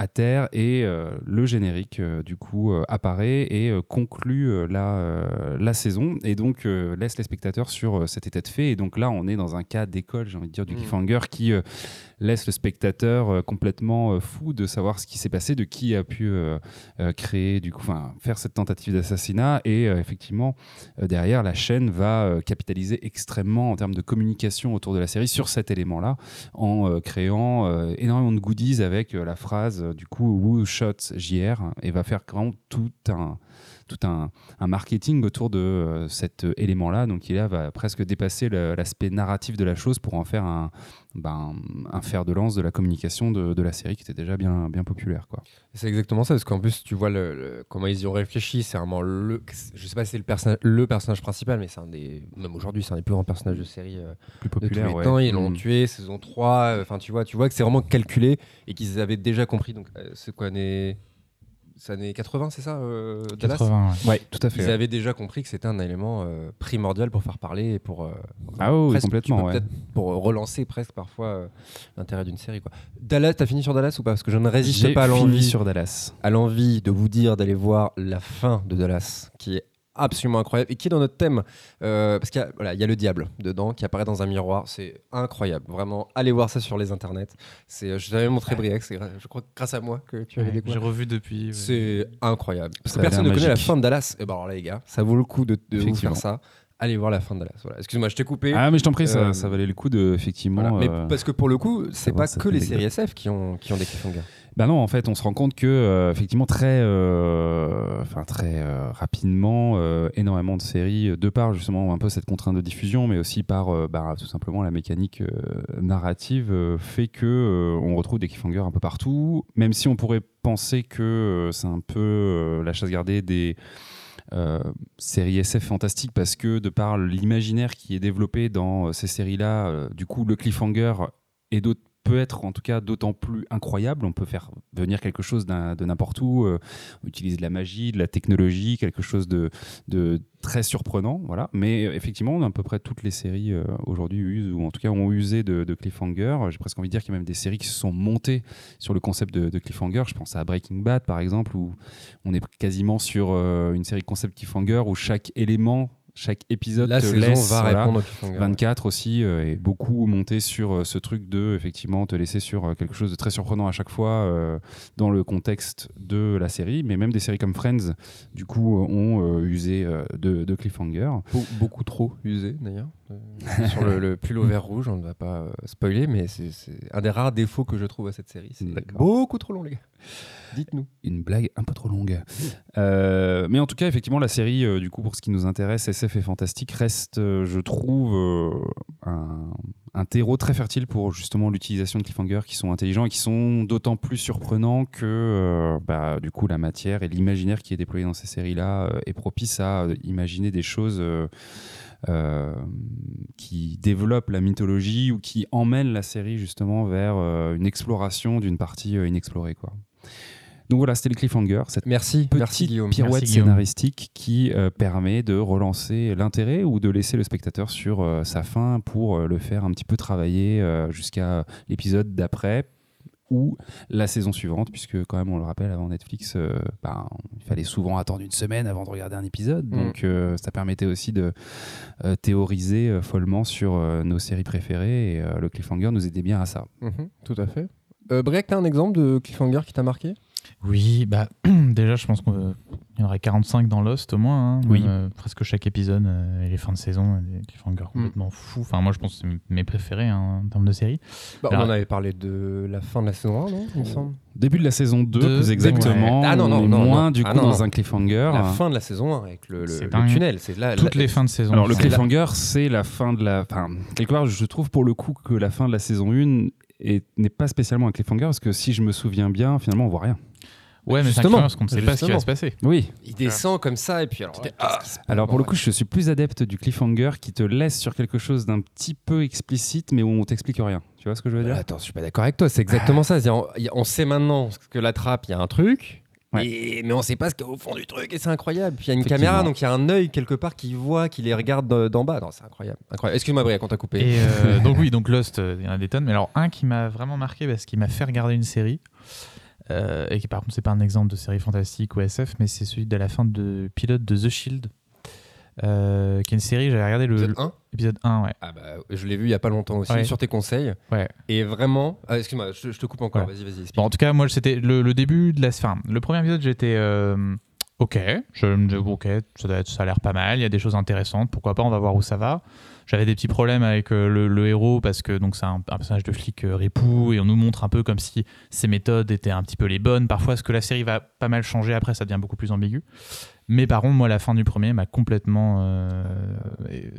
B: à terre et euh, le générique euh, du coup euh, apparaît et euh, conclut euh, la, euh, la saison. Et donc laisse les spectateurs sur cet état de fait. Et donc là on est dans un cas d'école j'ai envie de dire du
A: Mmh.
B: cliffhanger qui laisse le spectateur complètement fou de savoir ce qui s'est passé de qui a pu créer du coup faire cette tentative d'assassinat. Et effectivement derrière la chaîne va capitaliser extrêmement en termes de communication autour de la série sur cet élément là en créant énormément de goodies avec la phrase du coup Who Shot JR et va faire vraiment tout un tout un, un marketing autour de euh, cet élément là donc il là va presque dépasser l'aspect narratif de la chose pour en faire un, ben, un fer de lance de la communication de, de, la série qui était déjà bien, bien populaire.
A: C'est exactement ça parce qu'en plus tu vois le, le, comment ils y ont réfléchi c'est vraiment le je sais pas si c'est le, perso le personnage principal mais c'est un des même aujourd'hui c'est un des plus grands personnages de série euh,
B: plus populaire
A: de tous les
B: ouais.
A: temps ils l'ont
B: mmh.
A: tué saison 3 enfin euh, tu vois tu vois que c'est vraiment calculé et qu'ils avaient déjà compris donc euh, c'est quoi c'est années 80, c'est ça euh,
C: 80,
B: ouais. ouais. tout à fait.
A: Ils avaient déjà compris que c'était un élément euh, primordial pour faire parler et pour. Euh,
B: ah oui, presque, complètement. Ouais.
A: Pour relancer presque parfois euh, l'intérêt d'une série. Quoi. Dallas, t'as fini sur Dallas ou pas? Parce que je ne résiste pas à l'envie.
B: sur Dallas.
A: À l'envie de vous dire d'aller voir la fin de Dallas, qui est absolument incroyable. Et qui est dans notre thème euh, parce qu'il y, voilà, y, a le diable dedans qui apparaît dans un miroir. C'est incroyable. Vraiment allez voir ça sur les internets. C'est je t'avais montré Briac c'est je crois grâce à moi que tu avais
C: ouais,
A: découvert.
C: j'ai revu depuis ouais.
A: c'est incroyable. Parce que personne ne connaît la fin de Dallas. Et ben alors là les gars ça vaut le coup de, de vous faire ça allez voir la fin de Dallas. Voilà. Excuse-moi, je t'ai coupé.
B: Ah, mais je t'en prie, ça, euh, ça, valait le coup de effectivement.
A: Voilà. Mais euh, parce que pour le coup, c'est pas que les séries SF qui ont, qui ont des cliffhangers.
B: Ben non, en fait, on se rend compte que euh, effectivement très, euh, enfin très euh, rapidement, énormément de séries, de par justement un peu cette contrainte de diffusion, mais aussi par bah, tout simplement la mécanique narrative, fait que on retrouve des cliffhangers un peu partout. Même si on pourrait penser que c'est un peu la chasse gardée des série SF fantastique parce que de par l'imaginaire qui est développé dans euh, ces séries-là, euh, du coup le cliffhanger et d'autres peut être en tout cas d'autant plus incroyable. On peut faire venir quelque chose de n'importe où, euh, on utilise de la magie, de la technologie, quelque chose de, très surprenant. Voilà. Mais euh, effectivement, à peu près toutes les séries euh, aujourd'hui usent, ou en tout cas ont usé de, cliffhanger. J'ai presque envie de dire qu'il y a même des séries qui se sont montées sur le concept de, de cliffhanger. Je pense à Breaking Bad par exemple, où on est quasiment sur euh, une série concept cliffhanger où chaque élément chaque épisode
A: La
B: te
A: saison
B: laisse
A: va
B: voilà,
A: répondre au cliffhanger.
B: 24 aussi euh, est beaucoup monté sur euh, ce truc de effectivement te laisser sur euh, quelque chose de très surprenant à chaque fois euh, dans le contexte de la série mais même des séries comme Friends du coup euh, ont euh, usé euh, de, de cliffhanger
A: Be- beaucoup trop usé d'ailleurs. Sur le, le pull au vert rouge, on ne va pas euh, spoiler, mais c'est un des rares défauts que je trouve à cette série. C'est beaucoup trop long, les gars. Dites-nous.
B: une blague un peu trop longue. Euh, mais en tout cas, effectivement, la série, euh, du coup, pour ce qui nous intéresse, SF et fantastique, reste, euh, je trouve, un, terreau très fertile pour justement l'utilisation de cliffhangers qui sont intelligents et qui sont d'autant plus surprenants que, bah, du coup, la matière et l'imaginaire qui est déployé dans ces séries-là est propice à imaginer des choses. Euh, qui développent la mythologie ou qui emmènent la série justement vers euh, une exploration d'une partie euh, inexplorée quoi. Donc voilà, c'était le cliffhanger, cette
A: Merci,
B: petite
A: merci Guillaume.
B: pirouette
C: Merci,
B: scénaristique qui permet de relancer l'intérêt ou de laisser le spectateur sur sa fin pour le faire un petit peu travailler jusqu'à l'épisode d'après ou la saison suivante, puisque quand même on le rappelle avant Netflix, euh, ben, il fallait souvent attendre une semaine avant de regarder un épisode,
A: Mm.
B: donc euh, ça permettait aussi de euh, théoriser follement sur nos séries préférées et le cliffhanger nous aidait bien à ça.
A: Mhm, tout à fait. Break, t'as un exemple de cliffhanger qui t'a marqué?
C: Oui, bah déjà, je pense qu'il y en aurait 45 dans Lost au moins. hein.
B: Oui.
C: Euh, presque chaque épisode euh, et les fins de saison, euh, des cliffhangers complètement fous. Enfin, moi, je pense que c'est mes préférés hein, en termes de série.
A: Bah, On
C: Alors-
A: en avait parlé de la fin de la saison 1, non Il me semble.
B: Début de la saison 2,
C: Deux,
B: plus exactement,
A: ouais. Ah non,
B: on
A: non, non,
B: moins
A: non.
B: du
A: Ah
B: coup
A: non,
B: dans
A: non.
B: un cliffhanger.
A: La fin de la saison 1 avec le, le- le tunnel. C'est là.
C: Toutes
A: la-
C: les fins de saison.
B: Alors le
A: C'est la-
B: cliffhanger, c'est la fin de la. Enfin, quelque part, je trouve pour le coup que la fin de la saison 1 est- n'est pas spécialement un cliffhanger parce que si je me souviens bien, finalement, on voit rien.
C: Ouais, mais c'est parce qu'on ne sait pas ce qui va se passer.
B: Oui.
A: Il descend comme ça et puis alors. Là, passe
B: Alors pour le coup, je suis plus adepte du cliffhanger qui te laisse sur quelque chose d'un petit peu explicite, mais où on t'explique rien. Tu vois ce que je veux
A: Bah,
B: dire
A: attends, je suis pas d'accord avec toi. C'est exactement ça. On, sait maintenant que la trappe, il y a un truc.
B: Ouais.
A: et- mais on sait pas ce qu'il y a au fond du truc et c'est incroyable. Puis il y a une caméra, donc il y a un œil quelque part qui voit, qui les regarde de- d'en bas. Non, c'est incroyable. incroyable. Excuse-moi, Briac, on t'a coupé.
C: Et euh, donc oui, donc Lost, euh, il y en a des tonnes. Mais alors un qui m'a vraiment marqué parce qu'il m'a fait regarder une série. Euh, et qui par contre c'est pas un exemple de série fantastique ou SF, mais c'est celui de la fin de pilote de The Shield, euh, qui est une série. J'avais regardé le
A: Épisode 1
C: épisode 1, ouais.
A: Ah bah, je l'ai vu il y a pas longtemps aussi,
C: Ouais.
A: sur tes conseils.
C: Ouais.
A: Et vraiment. ah, excuse-moi, je, je te coupe encore.
C: Ouais.
A: Vas-y, vas-y.
C: Bon, en tout cas, moi, c'était le, le début de la. Enfin, le premier épisode, j'étais. euh, ok, je me dis, ok, ça, doit être- ça a l'air pas mal, il y a des choses intéressantes, pourquoi pas, on va voir où ça va. J'avais des petits problèmes avec euh, le, héros parce que donc c'est un, un personnage de flic euh, ripou et on nous montre un peu comme si ses méthodes étaient un petit peu les bonnes. Parfois, ce que la série va pas mal changer après, ça devient beaucoup plus ambigu. Mais par contre, moi, la fin du premier m'a complètement euh,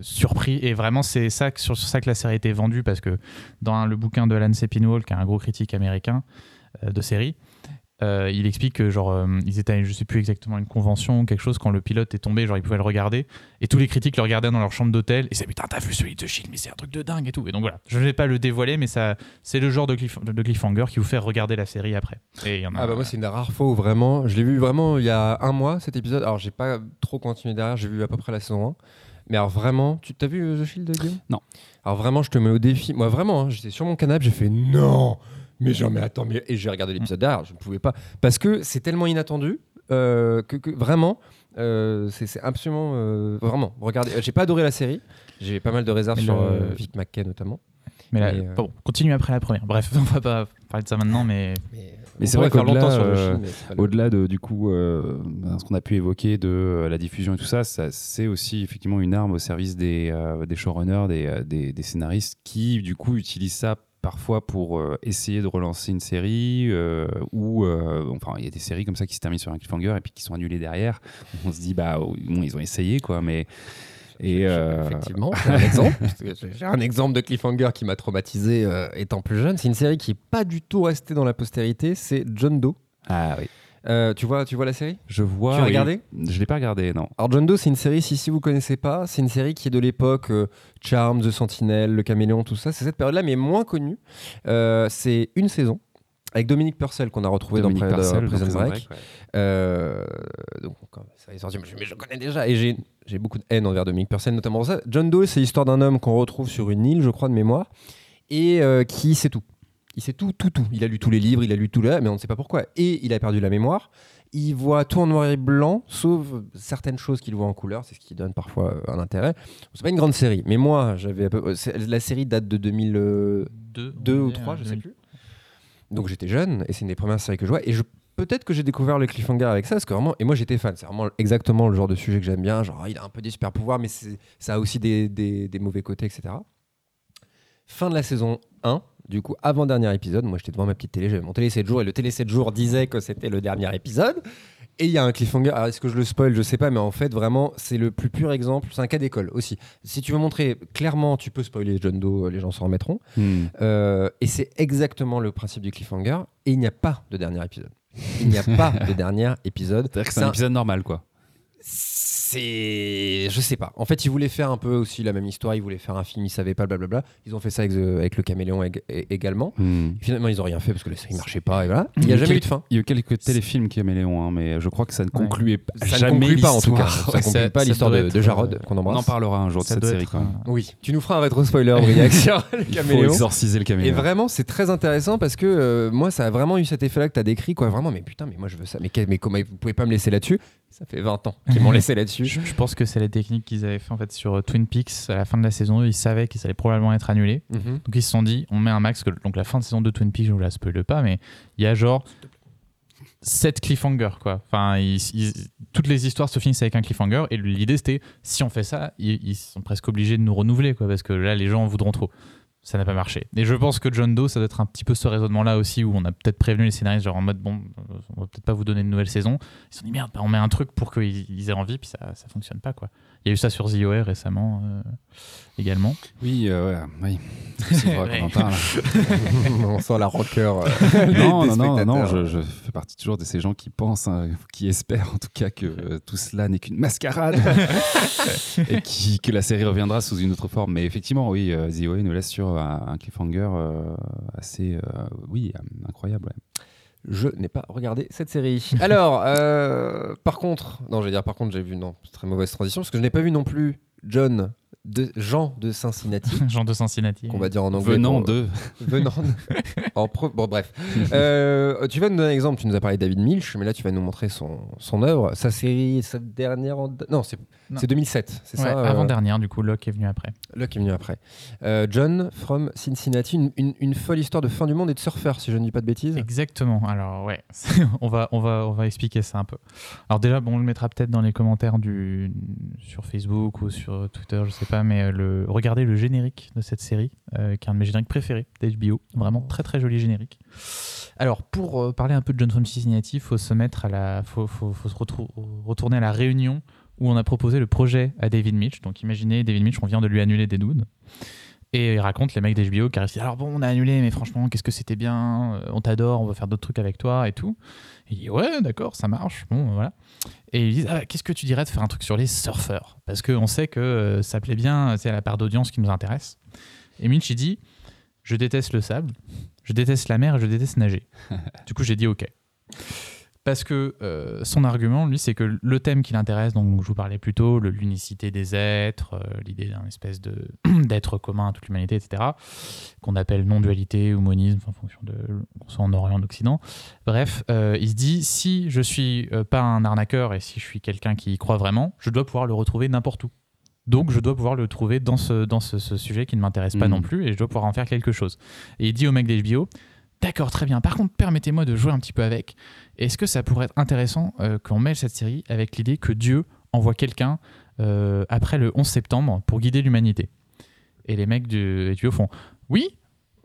C: surpris. Et vraiment, c'est ça, sur, ça que la série a été vendue parce que dans le bouquin de Alan Sepinwall, qui est un gros critique américain de série, euh, il explique que genre euh, ils étaient à, je sais plus exactement une convention ou quelque chose quand le pilote est tombé genre ils pouvaient le regarder et tous les critiques le regardaient dans leur chambre d'hôtel et c'est putain t'as vu celui de Shield mais c'est un truc de dingue et tout et donc voilà je ne vais pas le dévoiler mais ça c'est le genre de, cliff- de cliffhanger qui vous fait regarder la série après et il y en a
A: Ah bah moi c'est une des rares fois où vraiment, je l'ai vu vraiment il y a un mois cet épisode. Alors j'ai pas trop continué derrière, j'ai vu à peu près la saison 1. Mais alors vraiment, tu t'as vu euh, The Shield Guillaume?
B: Non.
A: Alors vraiment, je te mets au défi. Moi vraiment, hein, j'étais sur mon canapé, j'ai fait non. Mais genre mais attends, mais et j'ai regardé l'épisode derrière, je ne pouvais pas parce que c'est tellement inattendu euh, que, que vraiment euh, c'est absolument euh, vraiment. Regardez, j'ai pas adoré la série. J'ai pas mal de réserves
C: Mais
A: sur
C: le-
A: euh, Vic McKay notamment.
C: mais là,
A: Mais, euh,
C: bon continue après la première bref on va pas parler de ça maintenant mais
A: Mais,
B: Mais
A: on
B: c'est vrai qu'au-delà, euh, Au-delà de du coup euh, ben, ce qu'on a pu évoquer de euh, la diffusion et tout ça, ça c'est aussi effectivement une arme au service des, euh, des showrunners, des, des, des scénaristes qui du coup utilisent ça parfois pour euh, essayer de relancer une série euh, ou euh, enfin il y a des séries comme ça qui se terminent sur un cliffhanger et puis qui sont annulées derrière. On se dit bah oh, bon, ils ont essayé quoi, mais et euh,
A: Effectivement, un exemple. J'ai- un de cliffhanger qui m'a traumatisé étant plus jeune. C'est une série qui est pas du tout restée dans la postérité. C'est John Doe.
B: ah oui,
A: Euh, tu vois, tu vois la série?
B: Je vois.
A: Tu as
B: oui.
A: regardé
B: Je l'ai pas regardé non.
A: Alors John Doe, c'est une série. Si si vous connaissez pas, c'est une série qui est de l'époque euh, Charm, The Sentinel, Le Caméléon, tout ça. C'est cette période-là, mais moins connue. Euh, c'est une saison avec Dominique Purcell qu'on a retrouvé
B: Dominique
A: dans,
B: Purcell,
A: Prison Break.
B: Break, ouais.
A: Euh, donc, quand ça est sorti, je- mais je connais déjà. Et j'ai, j'ai beaucoup de haine envers Dominique Purcell, notamment pour ça. John Doe, c'est l'histoire d'un homme qu'on retrouve sur une île, je crois, de mémoire, et euh, qui sait tout. Il sait tout, tout, tout. Il a lu tous les livres, il a lu tout là, mais on ne sait pas pourquoi. Et il a perdu la mémoire. Il voit tout en noir et blanc, sauf certaines choses qu'il voit en couleur. C'est ce qui donne parfois euh, un intérêt. C'est pas une grande série, mais moi, j'avais peu- euh, la série date de 2002
C: Deux,
A: ou 3, je sais plus. Donc j'étais jeune et c'est une des premières séries que je vois. Et je peut-être que j'ai découvert le cliffhanger avec ça, parce que vraiment, et moi j'étais fan. C'est vraiment exactement le genre de sujet que j'aime bien. Genre, il a un peu des super pouvoirs, mais ça a aussi des, des- des mauvais côtés, etc. Fin de la saison 1, du coup, avant-dernier épisode. Moi, j'étais devant ma petite télé, j'avais mon télé 7 jours, et le télé 7 jours disait que c'était le dernier épisode. Et il y a un cliffhanger. Alors, est-ce que je le spoil? Je sais pas, mais en fait, vraiment, c'est le plus pur exemple. C'est un cas d'école aussi. Si tu veux montrer clairement, tu peux spoiler John Doe, les gens s'en remettront.
B: Hmm.
A: Euh, et c'est exactement le principe du cliffhanger. Et il n'y a pas de dernier épisode. Il n'y a pas de dernier épisode.
B: C'est-à-dire que c'est un épisode normal, quoi.
A: C'est. Je sais pas. En fait, ils voulaient faire un peu aussi la même histoire. Ils voulaient faire un film, ils savaient pas, blablabla. Ils ont fait ça avec, The- avec le caméléon ég- également.
B: Hmm.
A: Finalement, ils ont rien fait parce que la série marchait pas. Et voilà. Il n'y a jamais eu de fin.
B: Il y a eu quelques téléfilms Caméléon, hein, mais je crois que ça ne concluait p-
A: Ça
B: jamais
A: ne conclut pas en tout cas. Ça
C: Ouais,
A: conclut
C: ça-
A: pas l'histoire de, de Jarod
C: euh,
A: qu'on
B: On en
A: embrasse.
B: parlera un jour de
C: Ça
B: cette série
C: être
B: quand même.
C: un-
A: Oui, tu nous feras un rétro spoiler, Briac, sur le
B: Il faut
A: caméléon.
B: exorciser le
A: Et
B: caméléon.
A: vraiment, c'est très intéressant parce que euh, moi, ça a vraiment eu cet effet-là que tu as décrit. Quoi. Vraiment, mais putain, mais moi, je veux ça. Mais, mais comment vous pouvez pas me laisser là-dessus? Ça fait 20 ans qu'ils m'ont laissé là-dessus.
C: Je, je pense que c'est la technique qu'ils avaient fait en fait sur euh, Twin Peaks à la fin de la saison 2. Ils savaient qu'ils allaient probablement être annulés.
A: Mhm.
C: Donc ils se sont dit, on met un max. Que, donc la fin de saison de Twin Peaks, je vous la spoile pas, mais il y a genre 7 cliffhangers quoi. Enfin, ils- ils- toutes les histoires se finissent avec un cliffhanger et l'idée c'était si on fait ça, ils, ils sont presque obligés de nous renouveler quoi parce que là les gens voudront trop. Ça n'a pas marché. Et je pense que John Doe, ça doit être un petit peu ce raisonnement-là aussi, où on a peut-être prévenu les scénaristes, genre en mode, bon, on va peut-être pas vous donner une nouvelle saison. Ils se sont dit, merde, on met un truc pour qu'ils ils aient envie, puis ça, ça fonctionne pas, quoi. Il y a eu ça sur The OR récemment, euh, également.
B: Oui, euh, ouais, oui. C'est vrai qu'on en parle.
A: On sent la rancœur. euh,
B: non,
A: des
B: non, non, non, je, je fais partie toujours de ces gens qui pensent, hein, qui espèrent en tout cas que euh, tout cela n'est qu'une mascarade et qui, que la série reviendra sous une autre forme. Mais effectivement, oui, euh, The OA nous laisse sur un, un cliffhanger euh, assez, euh, oui, incroyable. ouais.
A: Je n'ai pas regardé cette série. Alors, euh, par contre, non, je vais dire par contre, j'ai vu, non, très mauvaise transition, parce que je n'ai pas vu non plus John, de, Jean de Cincinnati,
C: Jean de Cincinnati.
A: qu'on va dire en anglais.
B: Venant
A: pour-
B: de.
A: Venant de- en pro- Bon, bref. Euh, tu vas nous donner un exemple. Tu nous as parlé de David Milch, mais là, tu vas nous montrer son, son œuvre, sa série, sa dernière. en- Non, c'est
C: Non.
A: c'est 2007, c'est
C: Ouais,
A: ça euh,
C: Avant-dernière, du coup, Locke est venu après.
A: Qui est venu après. Euh, John from Cincinnati, une, une- une folle histoire de fin du monde et de surfeur, si je ne dis pas de bêtises.
C: Exactement. Alors ouais, on va on va on va expliquer ça un peu. Alors déjà, bon, on le mettra peut-être dans les commentaires du sur Facebook ou sur Twitter, je sais pas, mais euh, le regardez le générique de cette série, euh, qui est un de mes génériques préférés d'HBO. Vraiment très très joli générique. Alors pour euh, parler un peu de John Cincinnati, il faut se mettre à la, faut, se retourner à la réunion où on a proposé le projet à David Mitch. Donc imaginez David Mitch, on vient de lui annuler des nudes. Et il raconte les mecs d'HBO qui arrivent, alors bon, on a annulé, mais franchement, qu'est-ce que c'était bien, euh, on t'adore, on veut faire d'autres trucs avec toi et tout. Il dit, ouais, d'accord, ça marche, bon, voilà. Et ils disent, ah, qu'est-ce que tu dirais de faire un truc sur les surfeurs? Parce qu'on sait que euh, ça plaît bien, c'est la part d'audience qui nous intéresse. Et Mitch, il dit, je déteste le sable, je déteste la mer et je déteste nager. du coup, j'ai dit, ok. Parce que euh, son argument, lui, c'est que le thème qui l'intéresse, donc je vous parlais plus tôt, l'unicité des êtres, euh, l'idée d'un espèce de d'être commun à toute l'humanité, etc., qu'on appelle non-dualité ou monisme, en fonction de qu'on soit en Orient, en Occident. Bref, euh, il se dit si je suis pas un arnaqueur et si je suis quelqu'un qui y croit vraiment, je dois pouvoir le retrouver n'importe où. Donc, je dois pouvoir le trouver dans ce, dans ce, ce sujet qui ne m'intéresse pas
B: Mhm.
C: non plus et je dois pouvoir en faire quelque chose. Et il dit au mec d'HBO D'accord, très bien. Par contre, permettez-moi de jouer un petit peu avec. Est-ce que ça pourrait être intéressant euh, qu'on mêle cette série avec l'idée que Dieu envoie quelqu'un euh, après le 11 septembre pour guider l'humanité? Et les mecs du HBO font Oui,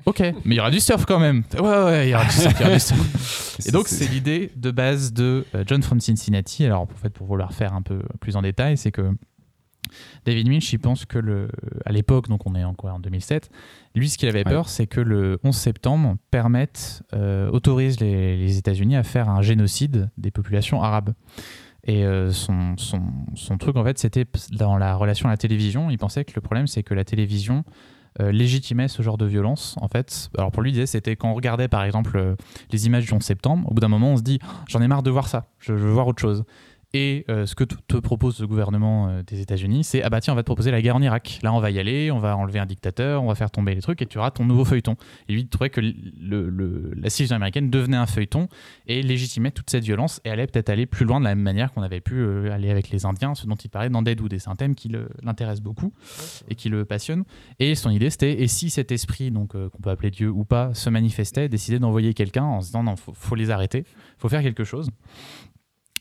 C: ok, mais il y aura du surf quand même. Ouais, ouais, il y aura du surf. il y aura du surf. Et donc, c'est l'idée de base de euh, John from Cincinnati. Alors, en fait, pour vouloir faire un peu plus en détail, c'est que David Milch, il pense que le, à l'époque, donc on est en quoi, en 2007, lui, ce qu'il avait
B: Ouais.
C: peur, c'est que le 11 septembre permette, euh, autorise les, les États-Unis à faire un génocide des populations arabes. Et euh, son, son, son truc, en fait, c'était dans la relation à la télévision. Il pensait que le problème, c'est que la télévision euh, légitimait ce genre de violence. En fait, alors pour lui, c'était quand on regardait, par exemple, les images du 11 septembre, au bout d'un moment, on se dit, Oh, j'en ai marre de voir ça, je, je veux voir autre chose. Et euh, ce que te propose le gouvernement euh, des États-Unis, c'est ah bah tiens, on va te proposer la guerre en Irak. Là, on va y aller, on va enlever un dictateur, on va faire tomber les trucs et tu auras ton nouveau feuilleton. Et lui, il trouvait que la civilisation américaine devenait un feuilleton et légitimait toute cette violence et allait peut-être aller plus loin de la même manière qu'on avait pu euh, aller avec les Indiens, ce dont il parlait dans Deadwood. Et c'est un thème qui l'intéresse beaucoup et qui le passionne. Et son idée, c'était et si cet esprit, donc qu'on peut appeler Dieu ou pas, se manifestait, décidait d'envoyer quelqu'un en se disant non, faut, faut les arrêter, faut faire quelque chose.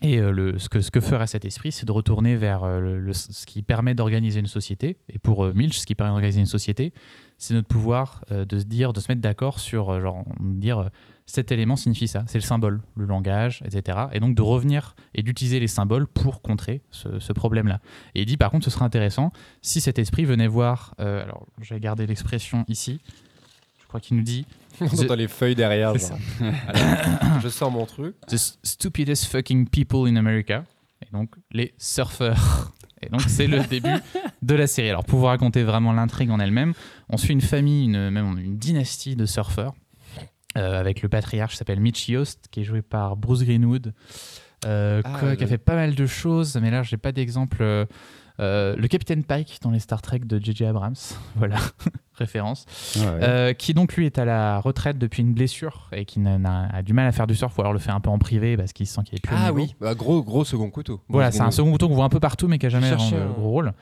C: Et euh, le, ce, que, ce que ferait cet esprit, c'est de retourner vers euh, ce qui permet d'organiser une société. Et pour euh, Milch, ce qui permet d'organiser une société, c'est notre pouvoir de se dire, de se mettre d'accord sur, genre, dire cet élément signifie ça, c'est le symbole, le langage, etc. Et donc de revenir et d'utiliser les symboles pour contrer ce, ce problème-là. Et il dit par contre, ce serait intéressant si cet esprit venait voir. euh, alors, j'ai gardé l'expression ici. Je crois qu'il nous dit
A: On entend les feuilles derrière.
C: C'est
A: genre. Alors, je sors mon truc.
C: The stupidest fucking people in America. Et donc, les surfeurs. Et donc, c'est le début de la série. Alors, pour vous raconter vraiment l'intrigue en elle-même, on suit une famille, une, même une dynastie de surfeurs, euh, avec le patriarche qui s'appelle Mitch Yost, qui est joué par Bruce Greenwood, euh,
A: Ah,
C: qui a fait pas mal de choses, mais là, j'ai pas d'exemple. Euh, le capitaine Pike dans les Star Trek de J.J. Abrams, voilà, référence. Euh, qui donc lui est à la retraite depuis une blessure et qui a du mal à faire du surf ou alors le fait un peu en privé parce qu'il sent qu'il est plus
A: Ah oui, Bah, gros, gros second couteau.
C: Voilà, c'est un second bouton qu'on voit un peu partout mais qui a jamais
A: un-
C: gros rôle.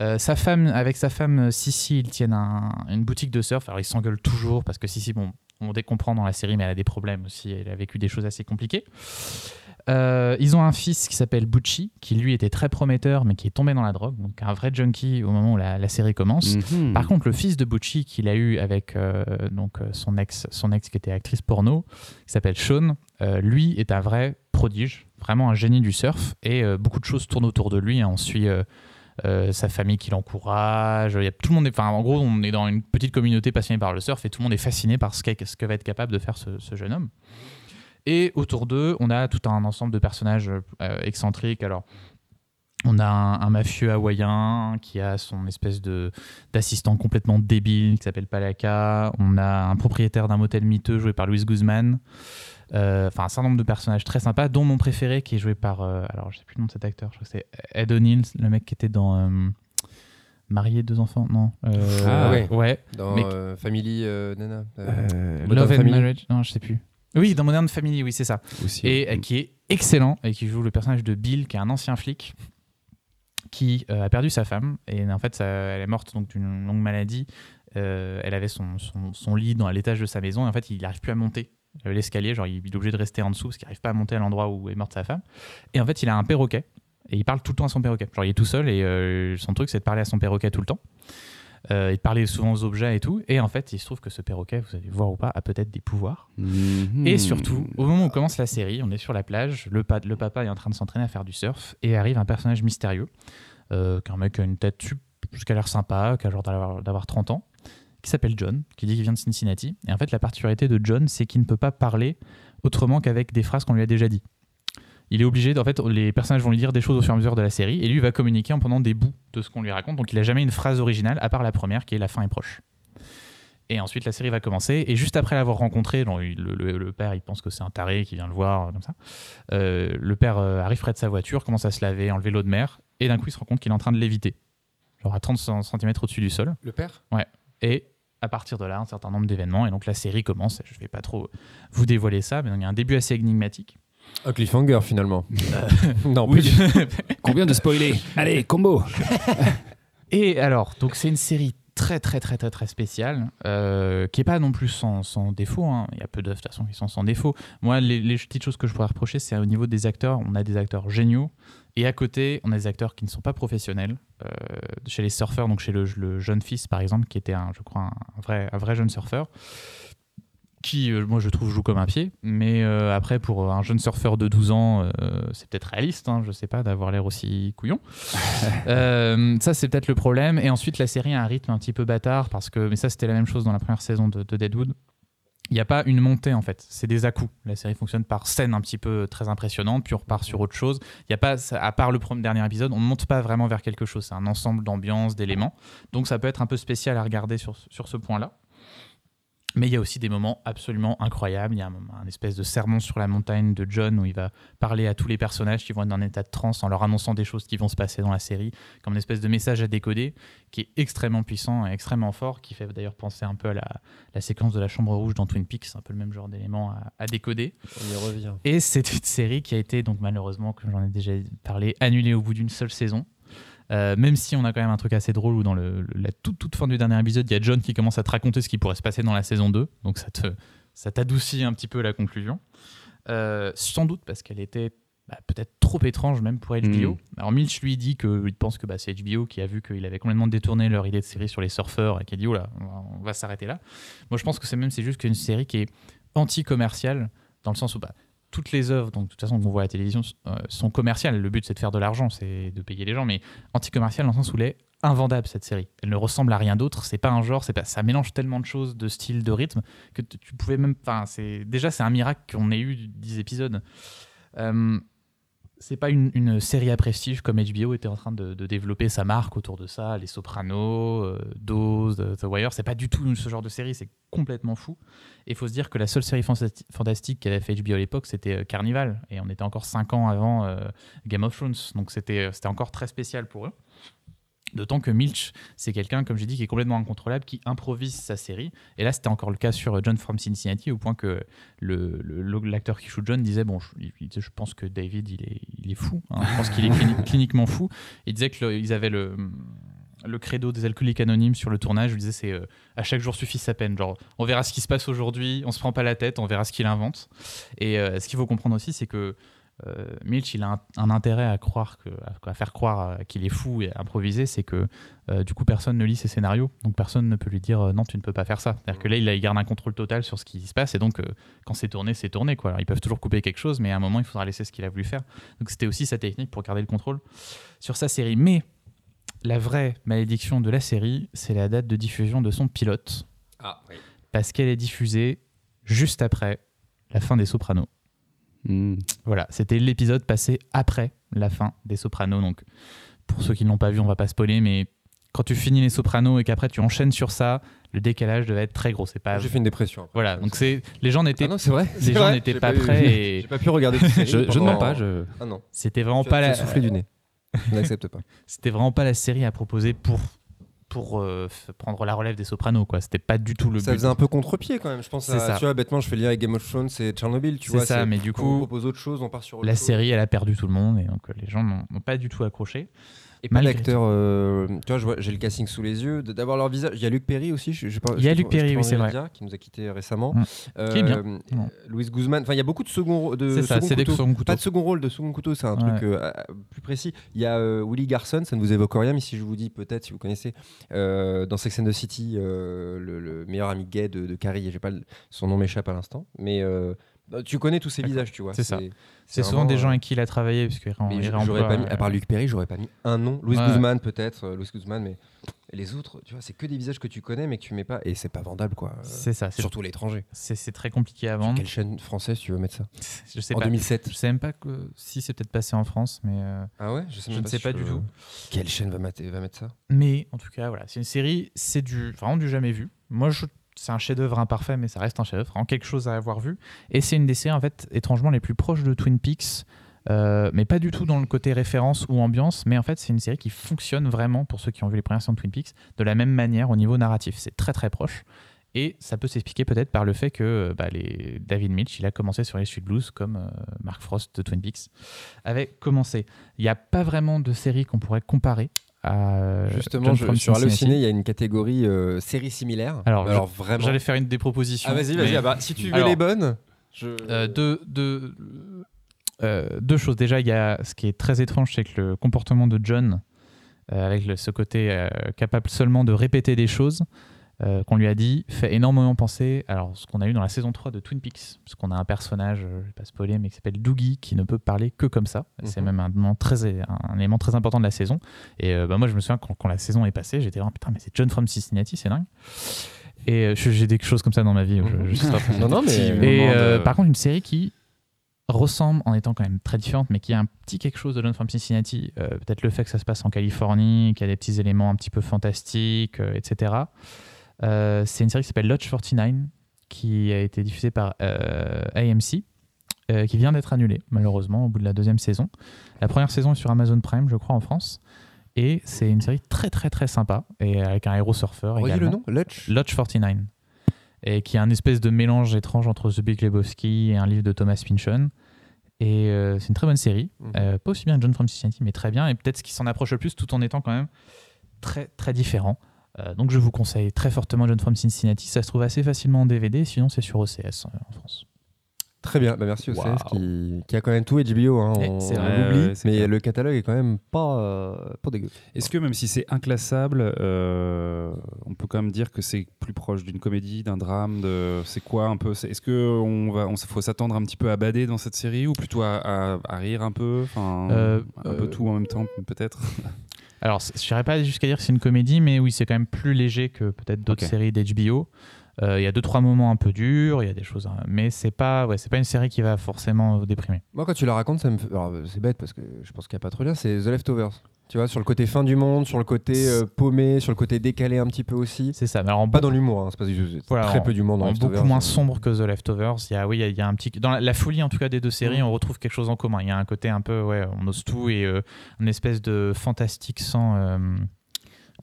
C: Euh, sa femme, avec sa femme Sissi, ils tiennent un- une boutique de surf. Alors ils s'engueulent toujours parce que Sissi, bon, on comprend dans la série, mais elle a des problèmes aussi. Elle a vécu des choses assez compliquées. Euh, ils ont un fils qui s'appelle Bucci, qui lui était très prometteur mais qui est tombé dans la drogue, donc un vrai junkie au moment où la, la série commence.
B: Mhm.
C: Par contre, le fils de Bucci qu'il a eu avec euh, donc euh, son ex, son ex qui était actrice porno, qui s'appelle Sean, euh, lui est un vrai prodige, vraiment un génie du surf et beaucoup de choses tournent autour de lui. hein. On suit sa famille qui l'encourage. Il y a tout le monde. Enfin, en gros, on est dans une petite communauté passionnée par le surf et tout le monde est fasciné par ce, que va être capable de faire ce, ce jeune homme. Et autour d'eux, on a tout un ensemble de personnages euh, excentriques. Alors, on a un, un mafieux hawaïen qui a son espèce de d'assistant complètement débile qui s'appelle Palaka. On a un propriétaire d'un motel miteux joué par Louis Guzman. Euh, Enfin, un certain nombre de personnages très sympas, dont mon préféré qui est joué par. euh, alors, je sais plus le nom de cet acteur, je crois que c'est Ed O'Neill, le mec qui était dans. euh, Marié, deux enfants Non. Euh,
A: Ah ouais.
C: Ouais.
A: Dans
C: Mais-
A: euh, Family euh, Nana. euh,
B: Euh,
C: Love and
A: Family.
C: Marriage Non, je sais plus. Oui, dans Modern Family, oui, c'est ça.
B: aussi.
C: et euh, qui est excellent et qui joue le personnage de Bill, qui est un ancien flic qui euh, a perdu sa femme et en fait ça- elle est morte donc d'une longue maladie. Euh, elle avait son, son, son lit dans l'étage de sa maison et en fait il n'arrive plus à monter l'escalier, genre il est obligé de rester en dessous parce qu'il n'arrive pas à monter à l'endroit où est morte sa femme. Et en fait il a un perroquet et il parle tout le temps à son perroquet. Genre il est tout seul et euh, son truc c'est de parler à son perroquet tout le temps. Euh, et de parler souvent aux objets et tout. Et en fait il se trouve que ce perroquet, vous allez voir ou pas, a peut-être des pouvoirs.
B: Mhm.
C: Et surtout, au moment où commence la série, on est sur la plage, le, pa- le papa est en train de s'entraîner à faire du surf, et arrive un personnage mystérieux, euh, qu'un mec qui a une tête qui a l'air sympa, qui a l'air d'avoir d'avoir 30 ans, qui s'appelle John, qui dit qu'il vient de Cincinnati. Et en fait, la particularité de John, c'est qu'il ne peut pas parler autrement qu'avec des phrases qu'on lui a déjà dit. Il est obligé, en fait, les personnages vont lui dire des choses au fur et à mesure de la série, et lui va communiquer en prenant des bouts de ce qu'on lui raconte. Donc il n'a jamais une phrase originale, à part la première, qui est la fin est proche. Et ensuite, la série va commencer. Et juste après l'avoir rencontré, il- le, le- le père, il pense que c'est un taré qui vient le voir, comme ça. Euh, le père euh, arrive près de sa voiture, commence à se laver, enlever l'eau de mer. Et d'un coup, il se rend compte qu'il est en train de léviter. Genre à 30 cm au-dessus du sol.
A: Le père?
C: Et à partir de là, un certain nombre d'événements. Et donc, la série commence. Je ne vais pas trop vous dévoiler ça, mais donc, il y a un début assez énigmatique.
A: Un cliffhanger finalement. non,
C: Oui.
A: plus.
B: Combien de spoilers Allez, combo
C: Et alors, donc c'est une série très très très très très spéciale, euh, qui est pas non plus sans, sans défaut. hein. Il y a peu d'œuvres de toute façon qui sont sans défaut. Moi, les, les petites choses que je pourrais reprocher, c'est au niveau des acteurs. On a des acteurs géniaux, et à côté, on a des acteurs qui ne sont pas professionnels. Euh, chez les surfeurs, donc chez le, le jeune fils par exemple, qui était un, je crois, un vrai, un vrai jeune surfeur. Qui, euh, moi, je trouve, joue comme un pied. Mais euh, après, pour un jeune surfeur de 12 ans, euh, c'est peut-être réaliste, hein, je sais pas, d'avoir l'air aussi couillon. Euh, ça, c'est peut-être le problème. Et ensuite, la série a un rythme un petit peu bâtard parce que, mais ça, c'était la même chose dans la première saison de, de Deadwood. Il n'y a pas une montée en fait, c'est des à-coups. La série fonctionne par scène un petit peu très impressionnante, puis on repart sur autre chose. Il y a pas, à part le dernier épisode, on ne monte pas vraiment vers quelque chose. C'est un ensemble d'ambiance, d'éléments. Donc ça peut être un peu spécial à regarder sur, sur ce point-là. Mais il y a aussi des moments absolument incroyables. Il y a un, un espèce de sermon sur la montagne de John où il va parler à tous les personnages qui vont être dans un état de transe en leur annonçant des choses qui vont se passer dans la série, comme une espèce de message à décoder qui est extrêmement puissant et extrêmement fort, qui fait d'ailleurs penser un peu à la, la séquence de la chambre rouge dans Twin Peaks, un peu le même genre d'élément à, à décoder.
A: On y revient.
C: Et c'est une série qui a été, donc malheureusement, comme j'en ai déjà parlé, annulée au bout d'une seule saison. Euh, même si on a quand même un truc assez drôle où dans le, la toute, toute fin du dernier épisode, il y a John qui commence à te raconter ce qui pourrait se passer dans la saison 2. Donc ça te ça t'adoucit un petit peu la conclusion. Euh, sans doute parce qu'elle était bah, peut-être trop étrange même pour HBO.
B: Mm.
C: Alors Milch lui dit qu'il pense que bah, c'est HBO qui a vu qu'il avait complètement détourné leur idée de série sur les surfeurs et qui a dit oh là, on va, on va s'arrêter là. Moi je pense que c'est même c'est juste qu'une série qui est anti-commerciale dans le sens où bah, toutes les œuvres, donc de toute façon qu'on voit à la télévision, euh, sont commerciales. Le but c'est de faire de l'argent, c'est de payer les gens, mais anti-commerciale dans le sens où elle est invendable cette série. Elle ne ressemble à rien d'autre. C'est pas un genre, c'est pas, ça mélange tellement de choses, de styles, de rythmes que tu pouvais même. Enfin, c'est déjà c'est un miracle qu'on ait eu 10 épisodes. Euh, c'est pas une, série à prestige comme HBO était en train de, développer sa marque autour de ça, Les Sopranos, euh, Dose, The Wire. C'est pas du tout ce genre de série, c'est complètement fou. Et il faut se dire que la seule série fantasti- fantastique qu'avait fait HBO à l'époque, c'était euh, Carnival. Et on était encore 5 ans avant euh, Game of Thrones. Donc euh, c'était encore très spécial pour eux. D'autant que Milch, c'est quelqu'un, comme j'ai dit, qui est complètement incontrôlable, qui improvise sa série. Et là, c'était encore le cas sur John from Cincinnati, au point que le- le- l'acteur qui joue John disait Bon, je, je pense que David, il est, il est fou. hein. Je pense qu'il est clini- cliniquement fou. Il disait qu'ils avaient le, le credo des alcooliques anonymes sur le tournage. Il disait C'est euh, à chaque jour suffit sa peine. Genre, on verra ce qui se passe aujourd'hui, on se prend pas la tête, on verra ce qu'il invente. Et euh, ce qu'il faut comprendre aussi, c'est que euh, Milch, il a un, un intérêt à croire que, à, à faire croire euh, qu'il est fou et à improviser, c'est que euh, du coup personne ne lit ses scénarios, donc personne ne peut lui dire euh, non, tu ne peux pas faire ça. C'est-à-dire que là, il, garde un contrôle total sur ce qui se passe, et donc quand c'est tourné, c'est tourné. Quoi. Alors, ils peuvent toujours couper quelque chose, mais à un moment, il faudra laisser ce qu'il a voulu faire. Donc c'était aussi sa technique pour garder le contrôle sur sa série. Mais la vraie malédiction de la série, c'est la date de diffusion de son pilote,
A: Ah, oui.
C: parce qu'elle est diffusée juste après la fin des Sopranos.
B: Hmm.
C: Voilà, c'était l'épisode passé après la fin des Sopranos. Donc, pour ceux qui ne l'ont pas vu, on va pas spoiler, mais quand tu finis les Sopranos et qu'après tu enchaînes sur ça, le décalage devait être très gros. C'est pas.
A: J'ai fait une dépression. après.
C: Voilà, donc c'est les gens n'étaient
A: Ah non, c'est vrai.
C: les gens n'étaient pas
A: eu-
C: prêts et-
A: J'ai pas pu regarder cette série
B: Je, je ne mens pas. Je...
A: Ah non.
C: c'était vraiment
A: Tu
C: pas la
A: as soufflé du nez. Je n'accepte pas.
C: c'était vraiment pas la série à proposer pour pour euh, prendre la relève des Sopranos quoi. C'était pas du tout le
A: Ça
C: but.
A: faisait un peu contre-pied quand même. Je pense
C: C'est
A: à,
C: ça.
A: tu vois, bêtement, je fais le lien avec Game of Thrones, c'est Tchernobyl, tu
C: C'est
A: vois.
C: ça, mais du
A: on
C: coup,
A: propose autre chose, on part sur autre
C: la
A: chose.
C: série elle a perdu tout le monde et donc euh, les gens n'ont pas du tout accroché.
A: Et pas d'acteurs. euh, tu vois, je j'ai le casting sous les yeux, d'avoir leur visage. Il y a Luc Perry aussi. Je, je sais pas-
C: Il y a
A: je
C: Luc Perry,
A: je
C: oui, c'est vrai.
A: qui nous a quittés récemment.
C: Mm.
A: Euh,
C: Qui est bien.
A: euh,
C: Non.
A: Louis Guzman. Enfin, il y a beaucoup de second, de
C: C'est ça, c'est des second couteaux.
A: Pas de second rôle, de second couteau, c'est un
C: Ouais.
A: truc euh, plus précis. Il y a Willy Garson, ça ne vous évoque rien, mais si je vous dis peut-être, si vous connaissez, dans Sex and the City, le, le meilleur ami gay de, de Carrie, pas son nom m'échappe à l'instant, mais tu connais tous ces visages, tu vois.
C: C'est ça. C'est souvent des
A: euh,
C: gens avec qui il a travaillé, parce qu'il
A: j'aurais pas mis, à part Luc Perry, j'aurais pas mis un nom. Louis. Guzman peut-être, euh, Louis Guzman, mais les autres, tu vois, c'est que des visages que tu connais mais que tu mets pas, et c'est pas vendable quoi. Euh,
C: C'est ça,
A: Surtout l'étranger.
C: c'est- très compliqué à
A: Sur
C: vendre.
A: quelle chaîne française tu veux mettre ça?
C: Je sais
A: En
C: pas.
A: 2007.
C: Je sais même pas que si c'est peut-être passé en France, mais euh,
A: Ah ouais? Je sais,
C: Je ne sais
A: si
C: pas du tout.
A: Quelle chaîne va, va mettre ça?
C: Mais en tout cas voilà, c'est une série, c'est du vraiment du jamais vu. Moi je c'est un chef-d'œuvre imparfait, mais ça reste un chef-d'œuvre, vraiment quelque chose à avoir vu. Et c'est une des séries en fait étrangement les plus proches de Twin Peaks. euh, mais pas du tout dans le côté référence ou ambiance, mais en fait c'est une série qui fonctionne vraiment pour ceux qui ont vu les premières saisons de Twin Peaks de la même manière au niveau narratif. C'est très très proche. Et ça peut s'expliquer peut-être par le fait que euh, bah. David Milch, il a commencé sur les Street Blues comme euh, Mark Frost de Twin Peaks avait commencé. Il n'y a pas vraiment de série qu'on pourrait comparer à euh,
A: Justement,
C: John
A: je,
C: from
A: sur. Allociné, il y a une catégorie euh, séries similaires.
C: Alors,
A: Alors vraiment.
C: J'allais faire une des propositions.
A: Ah vas-y, vas-y.
C: mais,
A: ah bah, si tu veux
C: Alors,
A: les bonnes, je...
C: euh, deux, deux, euh, deux choses. Déjà, il y a ce qui est très étrange, c'est que le comportement de John, euh, avec le- ce côté euh, capable seulement de répéter des choses euh, qu'on lui a dit, fait énormément penser alors ce qu'on a eu dans la saison 3 de Twin Peaks, parce qu'on a un personnage, euh, je vais pas spoiler, mais qui s'appelle Doogie, qui ne peut parler que comme ça. C'est
A: Mhm.
C: même un, élément très, un élément très important de la saison. Et euh, bah, moi, je me souviens quand, quand la saison est passée, j'étais vraiment putain, mais c'est John from Cincinnati, c'est dingue. Et euh, j'ai des choses comme ça dans ma vie. je- je
A: Non, non, mais-
B: Petit
C: et
B: moment de-
C: par contre, une série qui ressemble en étant quand même très différente, mais qui a un petit quelque chose de John from Cincinnati. Peut-être le fait que ça se passe en Californie, qu'il y a des petits éléments un petit peu fantastiques, etc. Euh, c'est une série qui s'appelle Lodge 49, qui a été diffusée par euh, AMC, euh, qui vient d'être annulée, malheureusement, au bout de la deuxième saison. La première saison est sur Amazon Prime, je crois, en France. Et c'est une série très, très, très sympa, et avec un héros surfeur également.
A: le nom Lutch
C: Lodge 49. Et qui est un espèce de mélange étrange entre The Big Lebowski et un livre de Thomas Pynchon. Et euh, c'est une très bonne série.
A: Mhm.
C: Euh, pas aussi bien que John from Cincinnati, mais très bien. Et peut-être ce qui s'en approche le plus tout en étant quand même très, très différent. Euh, donc je vous conseille très fortement John from Cincinnati. Ça se trouve assez facilement en DVD, sinon c'est sur OCS euh, en France.
A: Très bien, bah merci au
C: Waouh.
A: CS qui, qui a quand même tout HBO. Hein,
C: Eh,
A: on
C: c'est
A: on
B: vrai.
A: l'oublie,
B: Ouais,
A: mais
B: clair.
A: le catalogue est quand même pas, euh, pas dégueu.
B: Est-ce que même si c'est inclassable, euh, on peut quand même dire que c'est plus proche d'une comédie, d'un drame de... C'est quoi un peu Est-ce qu'il va, on, faut s'attendre un petit peu à bader dans cette série ou plutôt à, à- à rire un peu enfin,
C: Euh,
B: Un peu tout en même temps peut-être?
C: Alors je n'irais pas jusqu'à dire que c'est une comédie, mais oui, c'est quand même plus léger que peut-être d'autres séries d'HBO. Euh, Il y a deux trois moments un peu durs, il y a des choses, hein, mais c'est pas, ouais, c'est pas une série qui va forcément vous déprimer.
A: Moi, quand tu la racontes, ça me fait. c'est bête parce que je pense qu'il n'y a pas trop lien, c'est The Leftovers. Tu vois, sur le côté fin du monde, sur le côté euh, paumé, sur le côté décalé un petit peu aussi.
C: C'est ça. Mais alors en
A: Pas dans l'humour, hein, c'est parce que
C: Voilà,
A: très
C: en-
A: peu d'humour dans
C: en beaucoup moins sombre que The Leftovers. Il y a, oui, il y a, il y a un petit dans la, la folie en tout cas des deux séries,
A: Mm.
C: on retrouve quelque chose en commun. Il y a un côté un peu, ouais, on ose tout et euh, une espèce de fantastique sans, euh,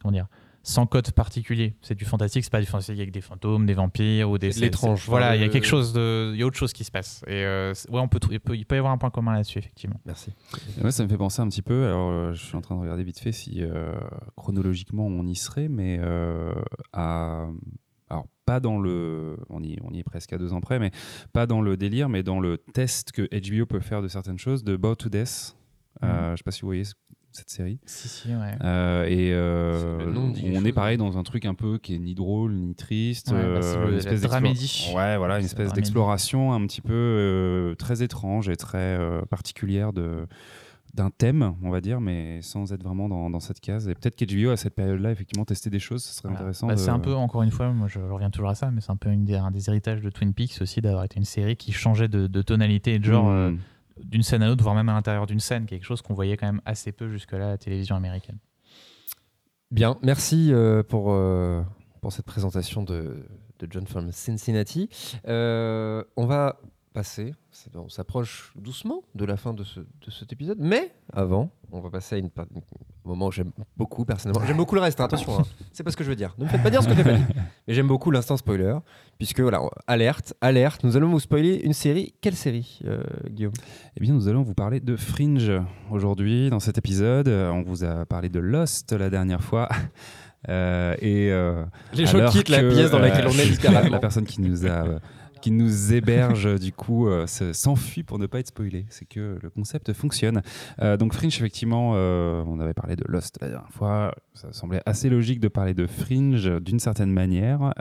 C: comment dire, sans code particulier. C'est du fantastique, c'est pas du fantastique avec des fantômes, des vampires ou des.
A: L'étrange.
C: Voilà, il y a quelque chose de, il y a autre chose qui se passe. Et euh, ouais, on peut, il peut, il peut y avoir un point commun là-dessus effectivement.
A: Merci.
B: Et Moi, ça me fait penser un petit peu. Alors, euh, je suis en train de regarder vite fait si euh, chronologiquement on y serait, mais euh, à. Alors, pas dans le. On y, on y est presque à deux ans près, mais pas dans le délire, mais dans le test que HBO peut faire de certaines choses, de Bow to Death. Euh, je sais pas si vous voyez ce- cette série.
C: Si, si, ouais.
B: Euh, et euh, on est pareil dans un truc un peu qui est ni drôle ni triste,
C: Ouais, bah, c'est
B: euh,
C: le-
B: une espèce
C: dramédie.
B: Ouais, voilà, une espèce d'exploration un petit peu euh, très étrange et très euh, particulière de d'un thème, on va dire, mais sans être vraiment dans, dans cette case. Et peut-être qu'HBO à cette période-là, effectivement, testait des choses, ce serait
C: Voilà.
B: intéressant.
C: Bah,
B: de-
C: C'est un peu, encore une fois, moi je reviens toujours à ça, mais c'est un peu une des, un des héritages de Twin Peaks aussi d'avoir été une série qui changeait de, de tonalité et de genre euh,
B: Mm.
C: D'une scène à l'autre, voire même à l'intérieur d'une scène, quelque chose qu'on voyait quand même assez peu jusque-là à la télévision américaine.
A: Bien, merci euh, pour, euh, pour cette présentation de, de John from Cincinnati. Euh, on va passer, on s'approche doucement de la fin de, ce, de cet épisode, mais avant, on va passer à une, moment où j'aime beaucoup personnellement. J'aime beaucoup le reste, hein, attention, hein. c'est pas ce que je veux dire. Ne me faites pas dire ce que tu pas dit. Mais j'aime beaucoup l'instant spoiler, puisque voilà, alerte, alerte, nous allons vous spoiler une série. Quelle série, euh, Guillaume?
B: Eh bien, nous allons vous parler de Fringe aujourd'hui dans cet épisode. Euh, On vous a parlé de Lost la dernière fois. Euh, et euh,
A: Les gens quittent la pièce dans laquelle on est
B: la,
A: littéralement.
B: la personne qui nous a qui nous héberge du coup euh, se- s'enfuit pour ne pas être spoilé. C'est que le concept fonctionne. Euh, donc Fringe, effectivement, euh, on avait parlé de Lost la dernière fois. Ça semblait assez logique de parler de Fringe d'une certaine manière.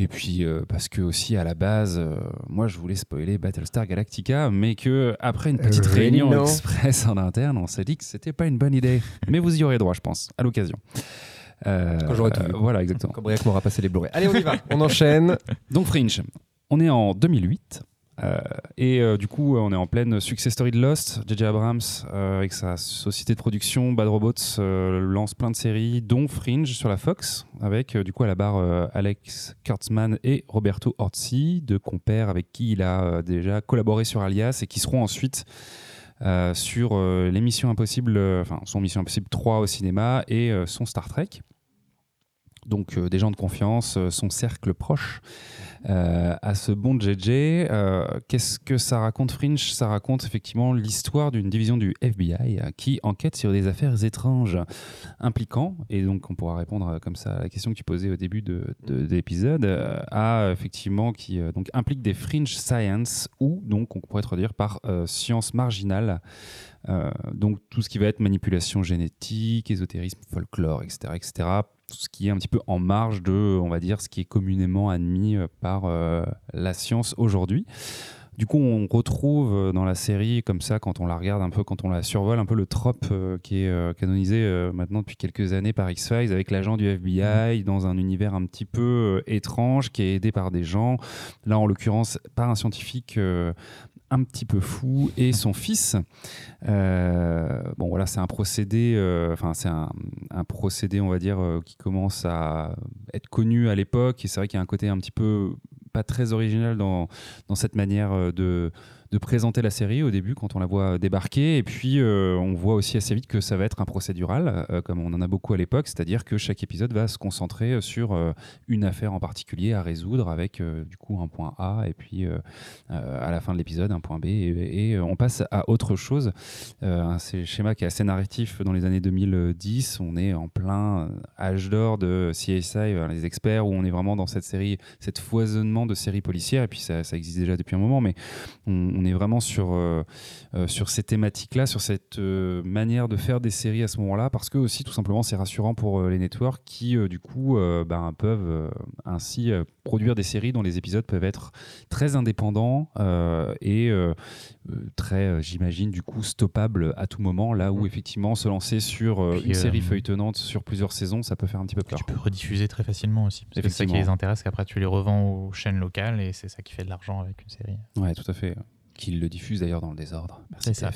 B: Et puis euh, parce que aussi à la base, euh, moi je voulais spoiler Battlestar Galactica, mais que après une petite
A: Really
B: réunion express en interne, on s'est dit que c'était pas une bonne idée. mais vous y aurez droit, je pense, à l'occasion. Euh,
A: Quand j'aurai tout vu.
B: voilà, exactement.
A: Quand Briac m'aura passé les Blu-ray. Allez, on y va, on enchaîne.
B: Donc Fringe, on est en 2008. euh, et euh, du coup, on est en pleine success story de Lost. J.J. Abrams, euh, avec sa société de production Bad Robots, euh, lance plein de séries, dont Fringe sur la Fox, avec euh, du coup à la barre euh, Alex Kurtzman et Roberto Orci, deux compères avec qui il a euh, déjà collaboré sur Alias et qui seront ensuite euh, sur euh, l'émission Impossible, euh, enfin son Mission Impossible 3 au cinéma et son Star Trek. Donc des gens de confiance, son cercle proche euh, à ce bon JJ. Euh, Qu'est-ce que ça raconte Fringe? Ça raconte effectivement l'histoire d'une division du FBI euh, qui enquête sur des affaires étranges impliquant, et donc on pourra répondre comme ça à la question que tu posais au début de, de- de l'épisode, à effectivement qui donc implique des fringe science ou donc on pourrait traduire par science marginale. Donc tout ce qui va être manipulation génétique, ésotérisme, folklore, etc., etc. Tout ce qui est un petit peu en marge de, on va dire, ce qui est communément admis euh, par euh, la science aujourd'hui. Du coup, on retrouve euh, dans la série, comme ça, quand on la regarde un peu, quand on la survole, un peu le trope euh, qui est euh, canonisé euh, maintenant depuis quelques années par X-Files, avec l'agent du FBI dans un univers un petit peu étrange, qui est aidé par des gens. Là, en l'occurrence, par un scientifique un petit peu fou et son fils. Euh, bon voilà, c'est un procédé, euh, enfin c'est un, procédé, on va dire, euh, qui commence à être connu à l'époque. Et c'est vrai qu'il y a un côté un petit peu pas très original dans, dans cette manière de de présenter la série au début quand on la voit débarquer. Et puis, euh, on voit aussi assez vite que ça va être un procédural, euh, comme on en a beaucoup à l'époque, c'est-à-dire que chaque épisode va se concentrer sur euh, une affaire en particulier à résoudre avec du coup un point A et puis à la fin de l'épisode un point B et, on passe à autre chose. c'est un schéma qui est assez narratif dans les années 2010. On est en plein âge d'or de CSI, les experts, où on est vraiment dans cette série, cette foisonnement de séries policières. Et puis ça, ça existe déjà depuis un moment, mais on, on est vraiment sur, euh, euh, sur ces thématiques-là, sur cette euh, manière de faire des séries à ce moment-là, parce que aussi tout simplement c'est rassurant pour les networks qui du coup ben, peuvent ainsi produire des séries dont les épisodes peuvent être très indépendants et très, j'imagine, du coup stoppables à tout moment, là où mm. effectivement se lancer sur une série feuilletonnante sur plusieurs saisons, ça peut faire un petit peu peur.
C: Tu peux rediffuser très facilement aussi. C'est ça qui les intéresse, qu'après tu les revends aux chaînes locales et c'est ça qui fait de l'argent avec une série.
B: Ouais, tout à fait qu'il le diffuse d'ailleurs dans le désordre. C'est ça.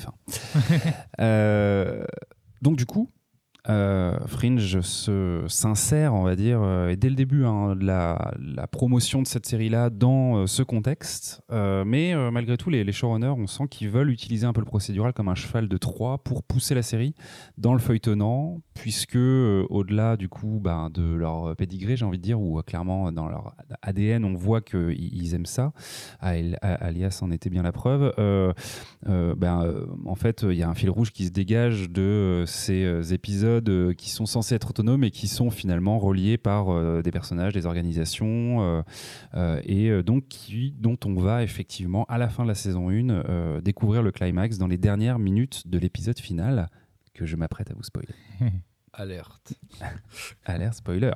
B: euh, donc du coup, euh, Fringe se sincère, on va dire, euh, et dès le début hein, la, promotion de cette série-là dans euh, ce contexte. mais malgré tout, les, showrunners, on sent qu'ils veulent utiliser un peu le procédural comme un cheval de Troie pour pousser la série dans le feuilletonnant, puisque au-delà du coup ben, de leur pédigré, j'ai envie de dire, ou clairement dans leur ADN, on voit qu'ils aiment ça. Alias en était bien la preuve. ben, en fait, il y a un fil rouge qui se dégage de ces épisodes euh, qui sont censés être autonomes et qui sont finalement reliés par euh, des personnages, des organisations, euh, et donc qui, dont on va effectivement, à la fin de la saison 1, découvrir le climax dans les dernières minutes de l'épisode final que je m'apprête à vous spoiler.
A: Alerte.
B: Alerte spoiler.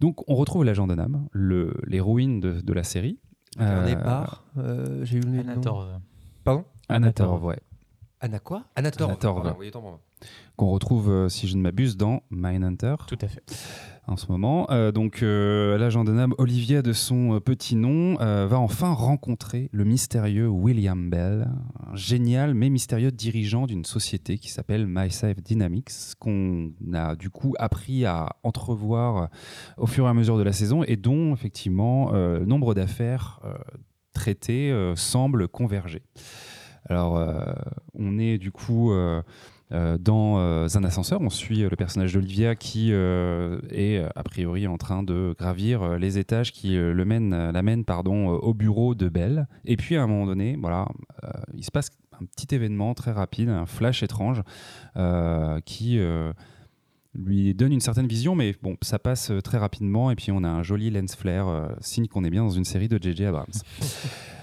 B: Donc on retrouve l'agent de Nam, l'héroïne de, de, la série.
A: Incarné par. J'ai eu le
C: nom.
A: Pardon?
B: Anator, ouais.
A: Anna quoi Anator.
B: Anator, oui, qu'on retrouve, euh, si je ne m'abuse, dans Mindhunter.
C: Tout à fait.
B: En ce moment. Euh, donc, euh, l'agent de Nam, Olivia de son petit nom, va enfin rencontrer le mystérieux William Bell, un génial mais mystérieux dirigeant d'une société qui s'appelle MySafe Dynamics, qu'on a du coup appris à entrevoir au fur et à mesure de la saison et dont, effectivement, le nombre d'affaires traitées semble converger. Alors, on est du coup euh, dans euh, un ascenseur. On suit euh, le personnage d'Olivia qui est a priori en train de gravir les étages qui le mènent, l'amènent pardon, au bureau de Belle. Et puis à un moment donné, voilà, il se passe un petit événement très rapide, un flash étrange qui lui donne une certaine vision, mais bon, ça passe très rapidement. Et puis on a un joli lens flare, signe qu'on est bien dans une série de J.J. Abrams.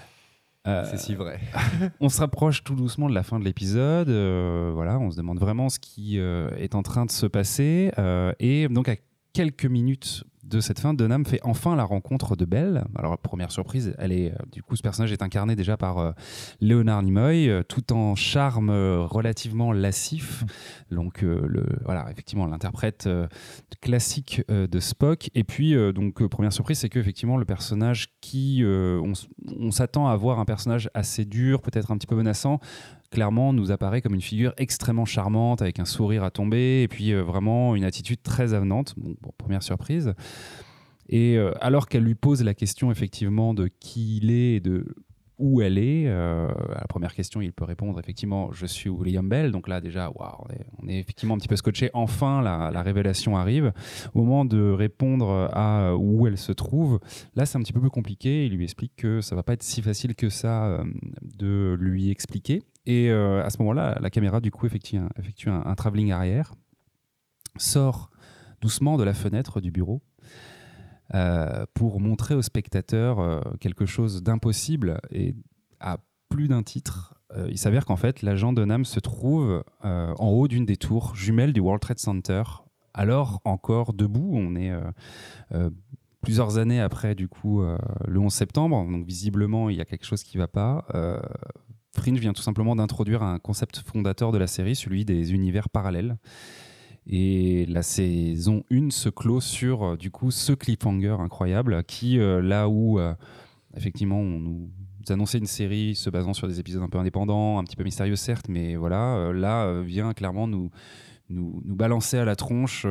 A: Euh, c'est si vrai.
B: on se rapproche tout doucement de la fin de l'épisode. Euh, voilà, on se demande vraiment ce qui euh, est en train de se passer. et donc, à quelques minutes de cette fin, Dunham fait enfin la rencontre de Belle. Alors, première surprise, elle est, euh, du coup, ce personnage est incarné déjà par euh, Léonard Nimoy, euh, tout en charme relativement lassif. Donc, voilà, effectivement, l'interprète classique de Spock. Et puis, donc, première surprise, c'est qu'effectivement, le personnage qui, on, on s'attend à voir un personnage assez dur, peut-être un petit peu menaçant, clairement nous apparaît comme une figure extrêmement charmante, avec un sourire à tomber, et puis euh, vraiment une attitude très avenante. Bon, première surprise. Et euh, alors qu'elle lui pose la question effectivement de qui il est et de où elle est, euh, à la première question, il peut répondre effectivement je suis William Bell. Donc là déjà, on, est, on, est, effectivement un petit peu scotché. Enfin, la, la, révélation arrive. Au moment de répondre à où elle se trouve, là c'est un petit peu plus compliqué. Il lui explique que ça va pas être si facile que ça de lui expliquer. Et euh, à ce moment-là, la caméra, du coup, effectue un, effectue un, travelling arrière, sort doucement de la fenêtre du bureau euh, pour montrer au spectateur euh, quelque chose d'impossible et à plus d'un titre. il s'avère qu'en fait, l'agent de NAM se trouve en haut d'une des tours jumelles du World Trade Center, alors encore debout. On est plusieurs années après, du coup, le 11 septembre. Donc, visiblement, il y a quelque chose qui ne va pas. Fringe vient tout simplement d'introduire un concept fondateur de la série, celui des univers parallèles. Et la saison 1 se clôt sur euh, du coup ce cliffhanger incroyable qui, euh, là où euh, effectivement on nous annonçaient une série se basant sur des épisodes un peu indépendants, un petit peu mystérieux certes, mais voilà, là vient clairement nous, nous, balancer à la tronche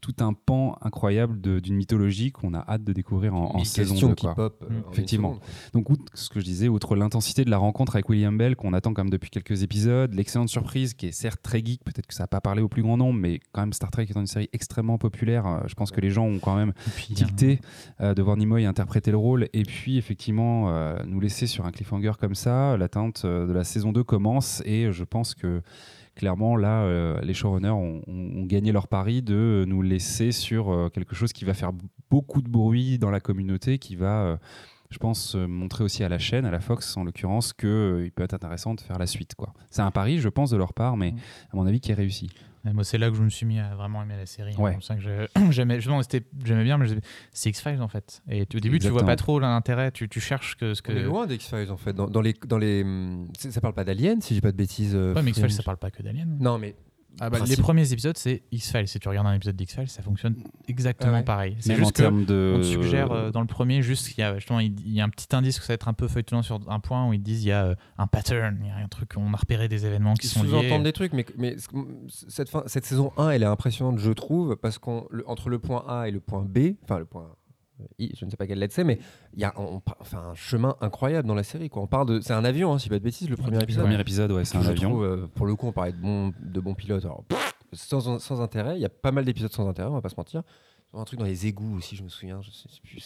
B: tout un pan incroyable de- d'une mythologie qu'on a hâte de découvrir en, saison
A: questions
B: 2.
A: qui
B: quoi.
A: pop. euh,
C: Mm.
A: en une
B: Effectivement. Donc, outre ce que je disais, outre l'intensité de la rencontre avec William Bell qu'on attend quand même depuis quelques épisodes, l'excellente surprise qui est certes très geek, peut-être que ça n'a pas parlé au plus grand nombre, mais quand même Star Trek étant une série extrêmement populaire, euh, je pense que les gens ont quand même
C: puis,
B: tilté euh, de voir Nimoy interpréter le rôle et puis effectivement euh, nous laisser sur un cliffhanger comme ça. L'attente de la saison 2 commence et je pense que clairement là euh, les showrunners ont, gagné leur pari de nous laisser sur euh, quelque chose qui va faire beaucoup de bruit dans la communauté, qui va euh, je pense euh, montrer aussi à la chaîne, à la Fox en l'occurrence, qu'il peut être intéressant de faire la suite. C'est un pari, je pense, de leur part, mais
C: Mm.
B: à mon avis, qui est réussi.
C: Ouais, moi, c'est là que je me suis mis à vraiment aimer la série.
B: Ouais.
C: C'est pour ça que j'aimais, justement, c'était- j'aimais bien, mais c'est X-Files en fait. Et au début, tu vois
B: Exactement.
C: pas trop l'intérêt, tu, tu cherches que, ce que.
A: On est loin d'X-Files en fait. Dans, dans les, dans les, c'est- ça parle pas d'aliens si j'ai pas de bêtises. euh,
C: Ouais, mais X-Files, ça parle pas que d'aliens.
A: Non, mais
C: Ah bah, les premiers épisodes, c'est X-Files. Si tu regardes un épisode d'X-Files, ça fonctionne exactement
A: Ah ouais.
C: pareil. C'est
B: Même en
C: juste que
B: termes de.
C: on te suggère euh, dans le premier juste qu'il y a justement il il y a un petit indice que ça va être un peu feuilletonnant sur un point où ils disent il y a euh, un pattern, il y a un truc, on a repéré des événements qui
A: Ils
C: sont liés.
A: sous-entendent des trucs, mais, mais ce- cette, fin, cette saison 1, elle est impressionnante, je trouve, parce qu'entre le point A et le point B, enfin le point I, je ne sais pas quelle lettre c'est, mais il y a on- enfin, un chemin incroyable dans la série. Quoi. On parle de, c'est un avion, hein, si pas de bêtises, le premier
C: Le
A: épisode.
B: Premier épisode, ouais, c'est un
A: Je
B: avion.
A: trouve, euh, pour le coup, on parlait de bons de bons pilotes. Alors, pff, sans, sans intérêt, il y a pas mal d'épisodes sans intérêt, on va pas se mentir. Un truc dans les égouts aussi, je me souviens. Je sais, plus-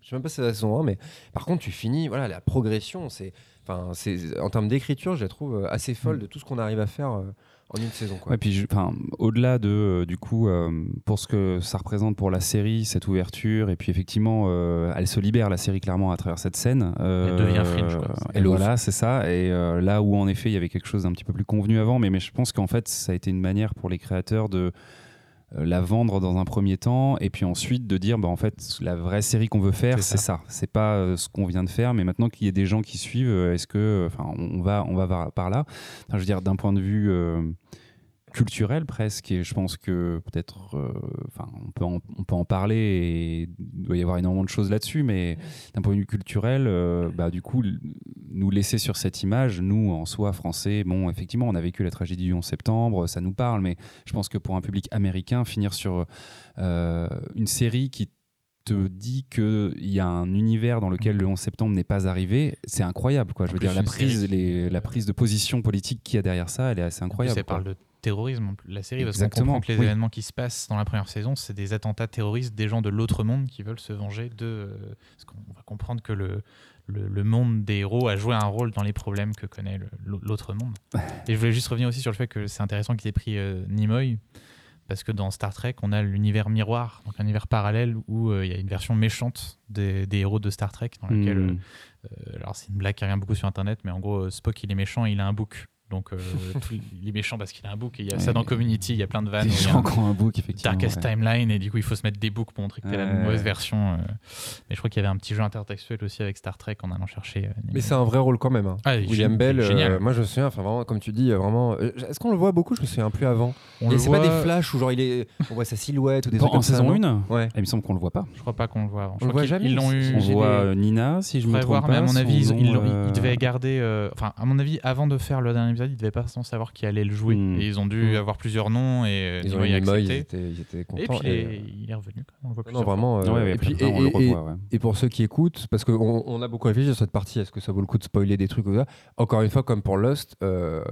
A: je sais même pas si c'est la saison 1, mais par contre, tu finis, voilà, la progression, c'est, enfin, c'est, en termes d'écriture, je la trouve euh, assez folle
C: Mm.
A: de tout ce qu'on arrive à faire euh, en une saison. Quoi.
B: Ouais, puis au-delà de euh, du coup euh, pour ce que ça représente pour la série, cette ouverture, et puis effectivement, euh, elle se libère la série clairement à travers cette scène. Euh,
C: Elle devient Fringe, quoi.
B: Et
A: Elle
B: voilà, c'est ça. Et euh, là où en effet il y avait quelque chose d'un petit peu plus convenu avant, mais, mais je pense qu'en fait ça a été une manière pour les créateurs de la vendre dans un premier temps et puis ensuite de dire bah en fait la vraie série qu'on veut faire
C: C'est
B: ça, c'est pas euh, ce qu'on vient de faire mais maintenant qu'il y ait des gens qui suivent euh, est-ce que enfin on va on va par- par là? Enfin, je veux dire d'un point de vue euh, culturel presque et je pense que peut-être euh, enfin on peut en, on peut en parler et il doit y avoir énormément de choses là-dessus mais d'un point de vue culturel euh, bah du coup nous laisser sur cette image nous en soi français bon effectivement on a vécu la tragédie du 11 septembre ça nous parle mais je pense que pour un public américain finir sur euh, une série qui te dit qu'il y a un univers dans lequel le 11 septembre n'est pas arrivé, c'est incroyable. Quoi. Je veux
C: plus,
B: dire, la prise, les- la prise de position politique qu'il y a derrière ça, elle est assez incroyable. quoi.
C: parle de terrorisme, la série, parce qu'on comprend que les
B: oui.
C: événements qui se passent dans la première saison, c'est des attentats terroristes des gens de l'autre monde qui veulent se venger de. euh, Parce qu'on va comprendre que le, le, le monde des héros a joué un rôle dans les problèmes que connaît l'autre monde. Et je voulais juste revenir aussi sur le fait que c'est intéressant qu'il ait pris euh, Nimoy. Parce que dans Star Trek, on a l'univers miroir, donc un univers parallèle où euh, il y a une version méchante des, des héros de Star Trek, dans laquelle
B: Hmm.
C: euh, alors c'est une blague qui revient beaucoup sur internet, mais en gros Spock il est méchant, il a un book. Donc euh, tout- il est méchant parce qu'il a un book. Et il y a ça dans Community, il y a plein de vannes. A
B: gens
C: un
B: qui ont un book, effectivement.
C: Darkest
B: ouais.
C: Timeline et du coup il faut se mettre des books pour montrer que t'es la
B: Ouais.
C: mauvaise version. euh. Mais je crois qu'il y avait un petit jeu intertextuel aussi avec Star Trek en allant chercher. euh,
A: Mais c'est un vrai rôle quand même. hein.
C: Ah,
A: William Bell, euh,
C: génial.
A: moi je me souviens, enfin vraiment, comme tu dis, vraiment. euh, Est-ce qu'on le voit beaucoup? Je me souviens plus avant.
C: On
A: Et c'est pas
C: voit-
A: des flashs où genre il est, on voit sa silhouette ou des trucs
B: en
A: comme
B: saison
A: non
B: 1
A: Ouais.
B: Il me semble qu'on le voit pas.
C: Je crois pas qu'on le voit. avant. Je
A: On le
C: crois
A: voit jamais,
C: Ils l'ont eu.
B: On voit Nina, si je me trompe pas.
C: mais à mon avis, ils, devaient garder. Enfin, à mon avis, avant de faire le dernier épisode, ils devaient pas forcément savoir qui allait le jouer.
B: Hmm.
C: Et ils ont dû
A: Hmm.
C: avoir plusieurs noms et euh,
A: Ils ont eu ils
C: accepté.
A: étaient, ils étaient
C: Et
A: contents.
C: puis
A: et,
C: il est- il est revenu. quand même. On le voit
A: Non, vraiment. euh,
B: Ouais, ouais,
A: et, puis,
B: après,
A: et,
B: on le
A: et-
B: revoit, ouais.
A: et pour ceux qui écoutent, parce qu'on on a beaucoup réfléchi sur cette partie, est-ce que ça vaut le coup de spoiler des trucs ou ça Encore une fois, comme pour Lost, euh,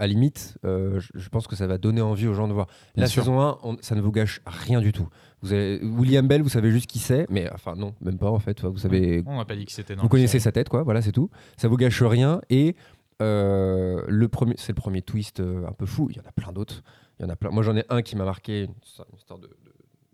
A: à limite, euh, je, pense que ça va donner envie aux gens de voir.
B: Bien
A: La
B: sûr.
A: saison 1, on- ça ne vous gâche rien du tout. Vous avez, William Bell, vous savez juste qui c'est, mais enfin non, même pas en fait. Vous savez,
C: On n'a pas dit que c'était.
A: vous connaissez sa tête, quoi. Voilà, c'est tout. Ça vous gâche rien. Et euh, le premier, c'est le premier twist euh, un peu fou. Il y en a plein d'autres. Il y en a plein. Moi, j'en ai un qui m'a marqué, une histoire, de, de-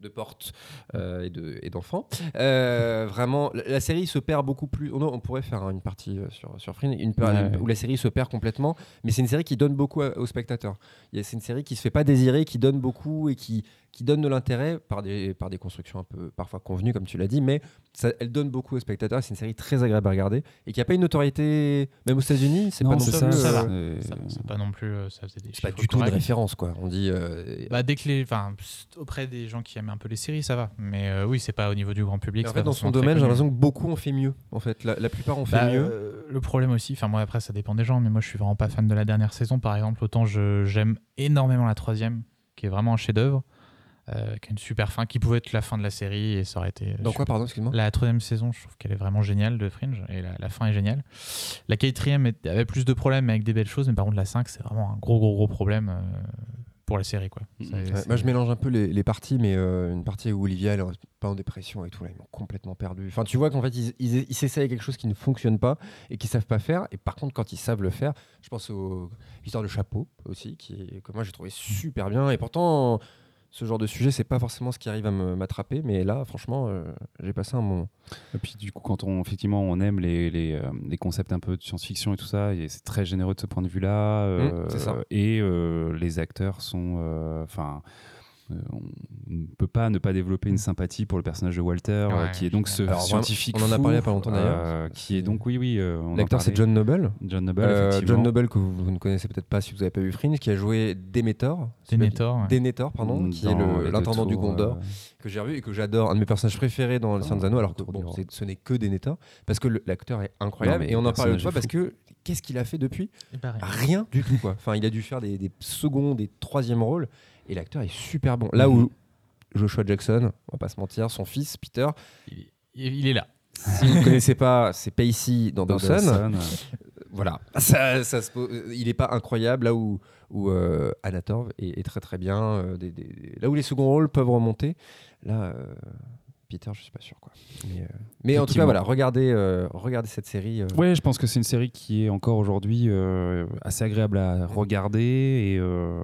A: de porte euh, et de- et d'enfants. Vraiment, la, la série se perd beaucoup plus. On, on pourrait faire hein, une partie sur sur Fringe, une par-
B: Ouais.
A: où la série se perd complètement. Mais c'est une série qui donne beaucoup à- aux spectateurs. C'est une série qui se fait pas désirer, qui donne beaucoup et qui qui donne de l'intérêt par des, par des constructions un peu parfois convenues, comme tu l'as dit, mais ça, elle donne beaucoup aux spectateurs. C'est une série très agréable à regarder et qui n'a pas une notoriété, même aux États-Unis, c'est pas non
B: ça.
C: ça
A: euh,
B: c'est-
C: pas non plus. euh, Ça faisait des
A: pas du tout
C: corrects.
A: référence, quoi. On dit. euh,
C: Bah, dès que les, auprès des gens qui aiment un peu les séries, ça va. Mais euh, oui, c'est pas au niveau du grand public.
A: En fait, dans son domaine, j'ai l'impression que beaucoup ont fait mieux. En fait, la, la plupart ont fait
C: Bah,
A: mieux.
C: le problème aussi, enfin moi après ça dépend des gens, mais moi je suis vraiment pas fan de la dernière saison par exemple. Autant j'aime énormément la troisième, qui est vraiment un chef-d'œuvre, euh, qui a une super fin, qui pouvait être la fin de la série et ça aurait été.
A: Dans quoi, pardon, excuse-moi
C: La troisième saison, je trouve qu'elle est vraiment géniale de Fringe et la, la fin est géniale. La quatrième avait plus de problèmes mais avec des belles choses, mais par contre la 5 c'est vraiment un gros gros gros problème euh, pour la série quoi.
A: Ouais,
C: c'est-
A: moi, je mélange un peu les, les parties, mais euh, une partie où Olivia elle est pas en dépression et tout, là, ils m'ont complètement perdu. Enfin, tu vois qu'en fait, ils, ils, ils s'essayent quelque chose qui ne fonctionne pas et qu'ils savent pas faire. Et par contre, quand ils savent le faire, je pense aux histoires de chapeau aussi, qui, que moi j'ai trouvé super bien. Et pourtant, ce genre de sujet, c'est pas forcément ce qui arrive à me- m'attraper, mais là, franchement, euh, j'ai passé un moment.
B: Et puis du coup, quand on effectivement on aime les, les, euh, les concepts un peu de science-fiction et tout ça, et c'est très généreux de ce point de vue-là. euh,
A: Mmh, c'est ça.
B: Et euh, les acteurs sont, euh, enfin. Euh, on ne peut pas ne pas développer une sympathie pour le personnage de Walter, euh,
C: Ouais,
B: qui est donc ce
A: Alors,
B: scientifique.
A: on en a parlé il y a pas longtemps, d'ailleurs.
B: euh, qui est donc, oui, oui. euh,
A: L'acteur, c'est. John Noble.
B: John Noble,
A: Euh,
B: effectivement.
A: John Noble, que vous, vous ne connaissez peut-être pas si vous n'avez pas vu Fringe, qui a joué pas-
C: Denethor, ouais.
A: Pardon, qui est l'intendant du Gondor.
B: euh,
A: que j'ai revu et que j'adore, un de mes personnages préférés dans Le Seigneur des Anneaux, alors que bon, ce n'est que Denethor, parce que l'acteur est incroyable et on en parle une fois parce que qu'est-ce qu'il a fait depuis? Rien du tout quoi. Enfin, il a dû faire des, des seconds, des troisièmes rôles et l'acteur est super bon. Là
B: Mhm.
A: où Joshua Jackson, on va pas se mentir, son fils Peter,
C: Il, il est là.
A: si vous ne connaissez pas, c'est Pacey dans
B: dans
A: Dawson.
B: Dawson,
A: Voilà, ça, ça se pose- il n'est pas incroyable là où, où euh, Anna Torv est, est très très bien. euh, des- des- des- là où les seconds rôles peuvent remonter, là, euh, Peter, je suis pas sûr quoi. Mais, euh, mais en tout cas, voilà, regardez, euh, regardez cette série. euh,
B: Ouais, je pense que c'est une série qui est encore aujourd'hui euh, assez agréable à regarder et, euh,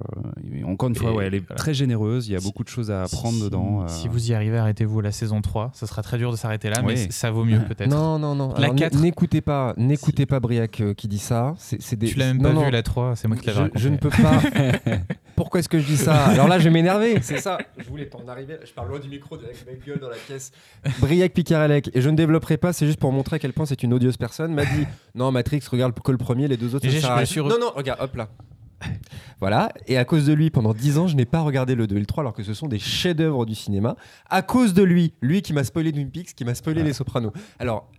B: et encore une fois,
C: Et
B: ouais, elle est
C: voilà.
B: très généreuse. Il y a
C: Si-
B: beaucoup de choses à apprendre
C: si-
B: dedans. euh.
C: Si vous y arrivez, arrêtez-vous à la saison 3. Ça sera très dur de s'arrêter là, mais
B: Oui.
C: ça vaut mieux peut-être.
A: Non, non, non.
C: La
A: Alors, n-
C: 4.
A: N'écoutez pas, n'écoutez pas Briac euh, qui dit ça. C'est c'est des.
C: Tu l'as même
A: non,
C: pas
A: non.
C: vu la 3, c'est moi qui l'avais
A: je,
C: raconté.
A: je ne peux pas. Pourquoi est-ce que je dis ça Alors là, je vais m'énerver. C'est ça. Je voulais pas en arriver. Je parle loin du micro avec ma gueule dans la caisse. Briac Picarelec. Et je ne développerai pas. C'est juste pour montrer à quel point c'est une odieuse personne. M'a dit non, Matrix, regarde que le premier. Les deux autres, ça sert à Non, non, regarde, hop là. Voilà, et à cause de lui, pendant 10 ans, je n'ai pas regardé le 2 et le 3, alors que ce sont des chefs-d'œuvre du cinéma. À cause de lui, lui qui m'a spoilé Twin Peaks, qui m'a spoilé Les Sopranos. Alors,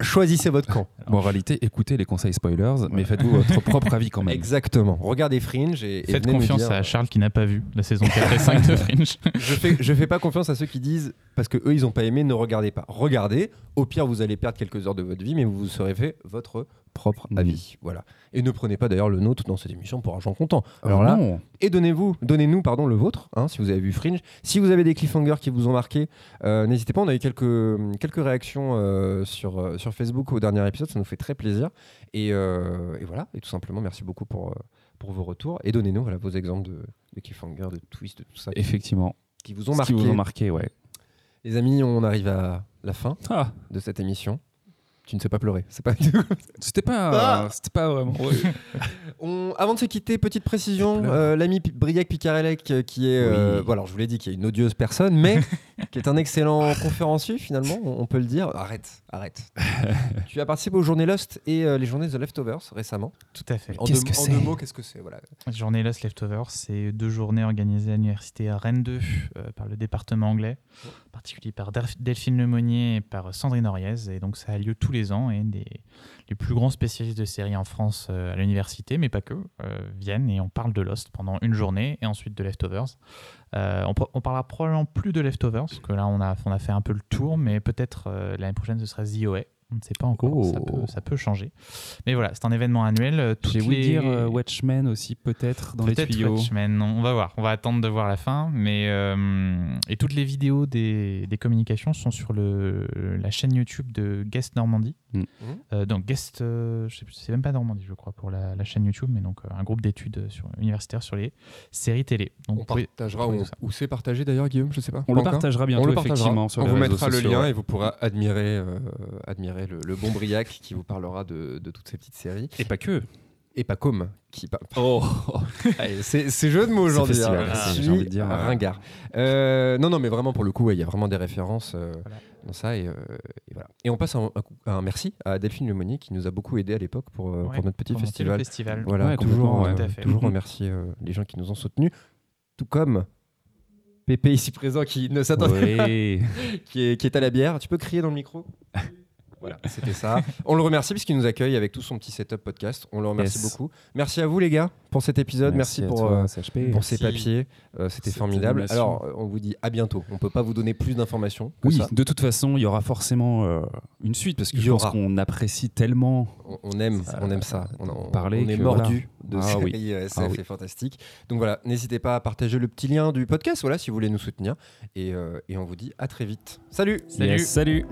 A: choisissez votre camp.
B: Réalité, écoutez les conseils spoilers, mais faites-vous votre propre avis quand même.
A: Exactement. Regardez Fringe et, et
C: Faites
A: venez nous
C: confiance
A: dire-
C: à Charles qui n'a pas vu la saison 4 et 5 de Fringe.
A: je fais, je fais pas confiance à ceux qui disent parce que eux ils ont pas aimé, ne regardez pas. Regardez, au pire vous allez perdre quelques heures de votre vie, mais vous vous serez fait votre propre
B: Mhm.
A: avis. Voilà. Et ne prenez pas d'ailleurs le nôtre dans cette émission pour argent comptant.
B: Oh
A: Alors là,
B: non.
A: et donnez-vous, donnez-nous pardon le vôtre, hein, si vous avez vu Fringe. Si vous avez des cliffhangers qui vous ont marqué, euh, n'hésitez pas. On a eu quelques quelques réactions euh, sur euh, sur Facebook au dernier épisode, ça nous fait très plaisir. Et, euh, et voilà. Et tout simplement, merci beaucoup pour pour vos retours et donnez-nous voilà, vos exemples de, de cliffhangers, de twists, de tout ça
B: Effectivement.
A: qui vous ont marqué.
B: qui vous ont marqué, ouais.
A: Les amis, on arrive à la fin
B: Ah,
A: de cette émission. Tu ne sais pas pleurer. C'est pas.
B: c'était pas,
A: Ah.
B: c'était pas vraiment.
A: On- Avant de se quitter, petite précision. Euh, L'ami Briac Picarelec, euh, qui est, euh,
B: Oui.
A: voilà, je vous l'ai dit, qui est une odieuse personne, mais qui est un excellent conférencier finalement. On on peut le dire. Arrête, arrête. tu as participé aux Journées Lost et euh, les Journées The Leftovers récemment.
C: Tout à fait.
A: En
B: Qu'est-ce
A: deux,
B: que
A: en
B: c'est
A: deux mots, qu'est-ce que c'est voilà.
C: Journée Lost Leftovers, c'est deux journées organisées à l'université à Rennes 2 euh, par le département anglais, en particulier par Delph- Delphine Lemonnier et par Sandrine Oriez. Et donc ça a lieu tous les ans et des, les plus grands spécialistes de séries en France euh, à l'université, mais pas que, euh, viennent et on parle de Lost pendant une journée et ensuite de Leftovers. Euh, on, on parlera probablement plus de Leftovers, parce que là on a, on a fait un peu le tour, mais peut-être euh, l'année prochaine ce sera The. On ne sait pas encore,
B: Oh.
C: ça, peut, ça peut changer. Mais voilà, c'est un événement annuel. euh,
B: J'ai voulu
C: les-
B: dire euh, Watchmen aussi, peut-être, dans les
C: Peut-être
B: tuyaux.
C: Watchmen, on va voir, on va attendre de voir la fin. Mais euh, et toutes les vidéos des, des communications sont sur le, la chaîne YouTube de Guest Normandie.
B: Mm.
C: Euh, donc Guest, euh, je sais plus, c'est même pas Normandie, je crois, pour la, la chaîne YouTube, mais donc euh, un groupe d'études sur, universitaires sur les séries télé. Donc
A: On
C: pouvez-
A: partagera
C: ça.
A: où c'est partagé d'ailleurs, Guillaume, je sais pas.
B: On
A: Pas
B: le
A: encore
B: partagera bientôt,
A: on le partagera.
B: effectivement, sur
A: on vous mettra le lien et vous pourrez admirer, euh, le, le bon Briac qui vous parlera de, de toutes ces petites séries.
B: Et pas que.
A: Et pas comme qui pa-
B: Oh
A: c'est c'est jeu de mots aujourd'hui. hein.
B: j'ai envie de dire, ouais.
A: ringard. Euh, non, non, mais vraiment pour le coup, ouais, il y a vraiment des références euh,
C: Voilà.
A: dans ça et, euh, et voilà. Et on passe un, un coup- un merci à Delphine Lemonnier qui nous a beaucoup aidé à l'époque pour, euh,
C: Ouais,
A: pour notre petit festival.
C: Festival.
A: Voilà,
B: Ouais,
A: toujours, euh, toujours remercier euh, les gens qui nous ont soutenus, tout comme Pépé ici présent qui ne s'attendait pas, qui est, qui est à la bière. Tu peux crier dans le micro? Voilà, c'était ça. On le remercie puisqu'il nous accueille avec tout son petit setup podcast. On le remercie
B: Yes.
A: beaucoup. Merci à vous les gars pour cet épisode. Merci, pour,
B: toi,
A: euh,
B: CHP.
A: pour ces papiers. Euh, c'était formidable. Alors, on vous dit à bientôt. On peut pas vous donner plus d'informations
B: Oui,
A: ça.
B: de toute façon, il y aura forcément euh, une suite parce que je pense qu'on apprécie tellement.
A: On, on aime,
B: Ça,
A: on aime ça. On, on-
B: parler
A: on est mordu de
B: Ah
A: série
B: oui.
A: SF
B: Ah oui.
A: fantastique. Donc voilà, n'hésitez pas à partager le petit lien du podcast, voilà, si vous voulez nous soutenir. Et, euh, et on vous dit à très vite. Salut
C: Salut.
B: Yes, salut.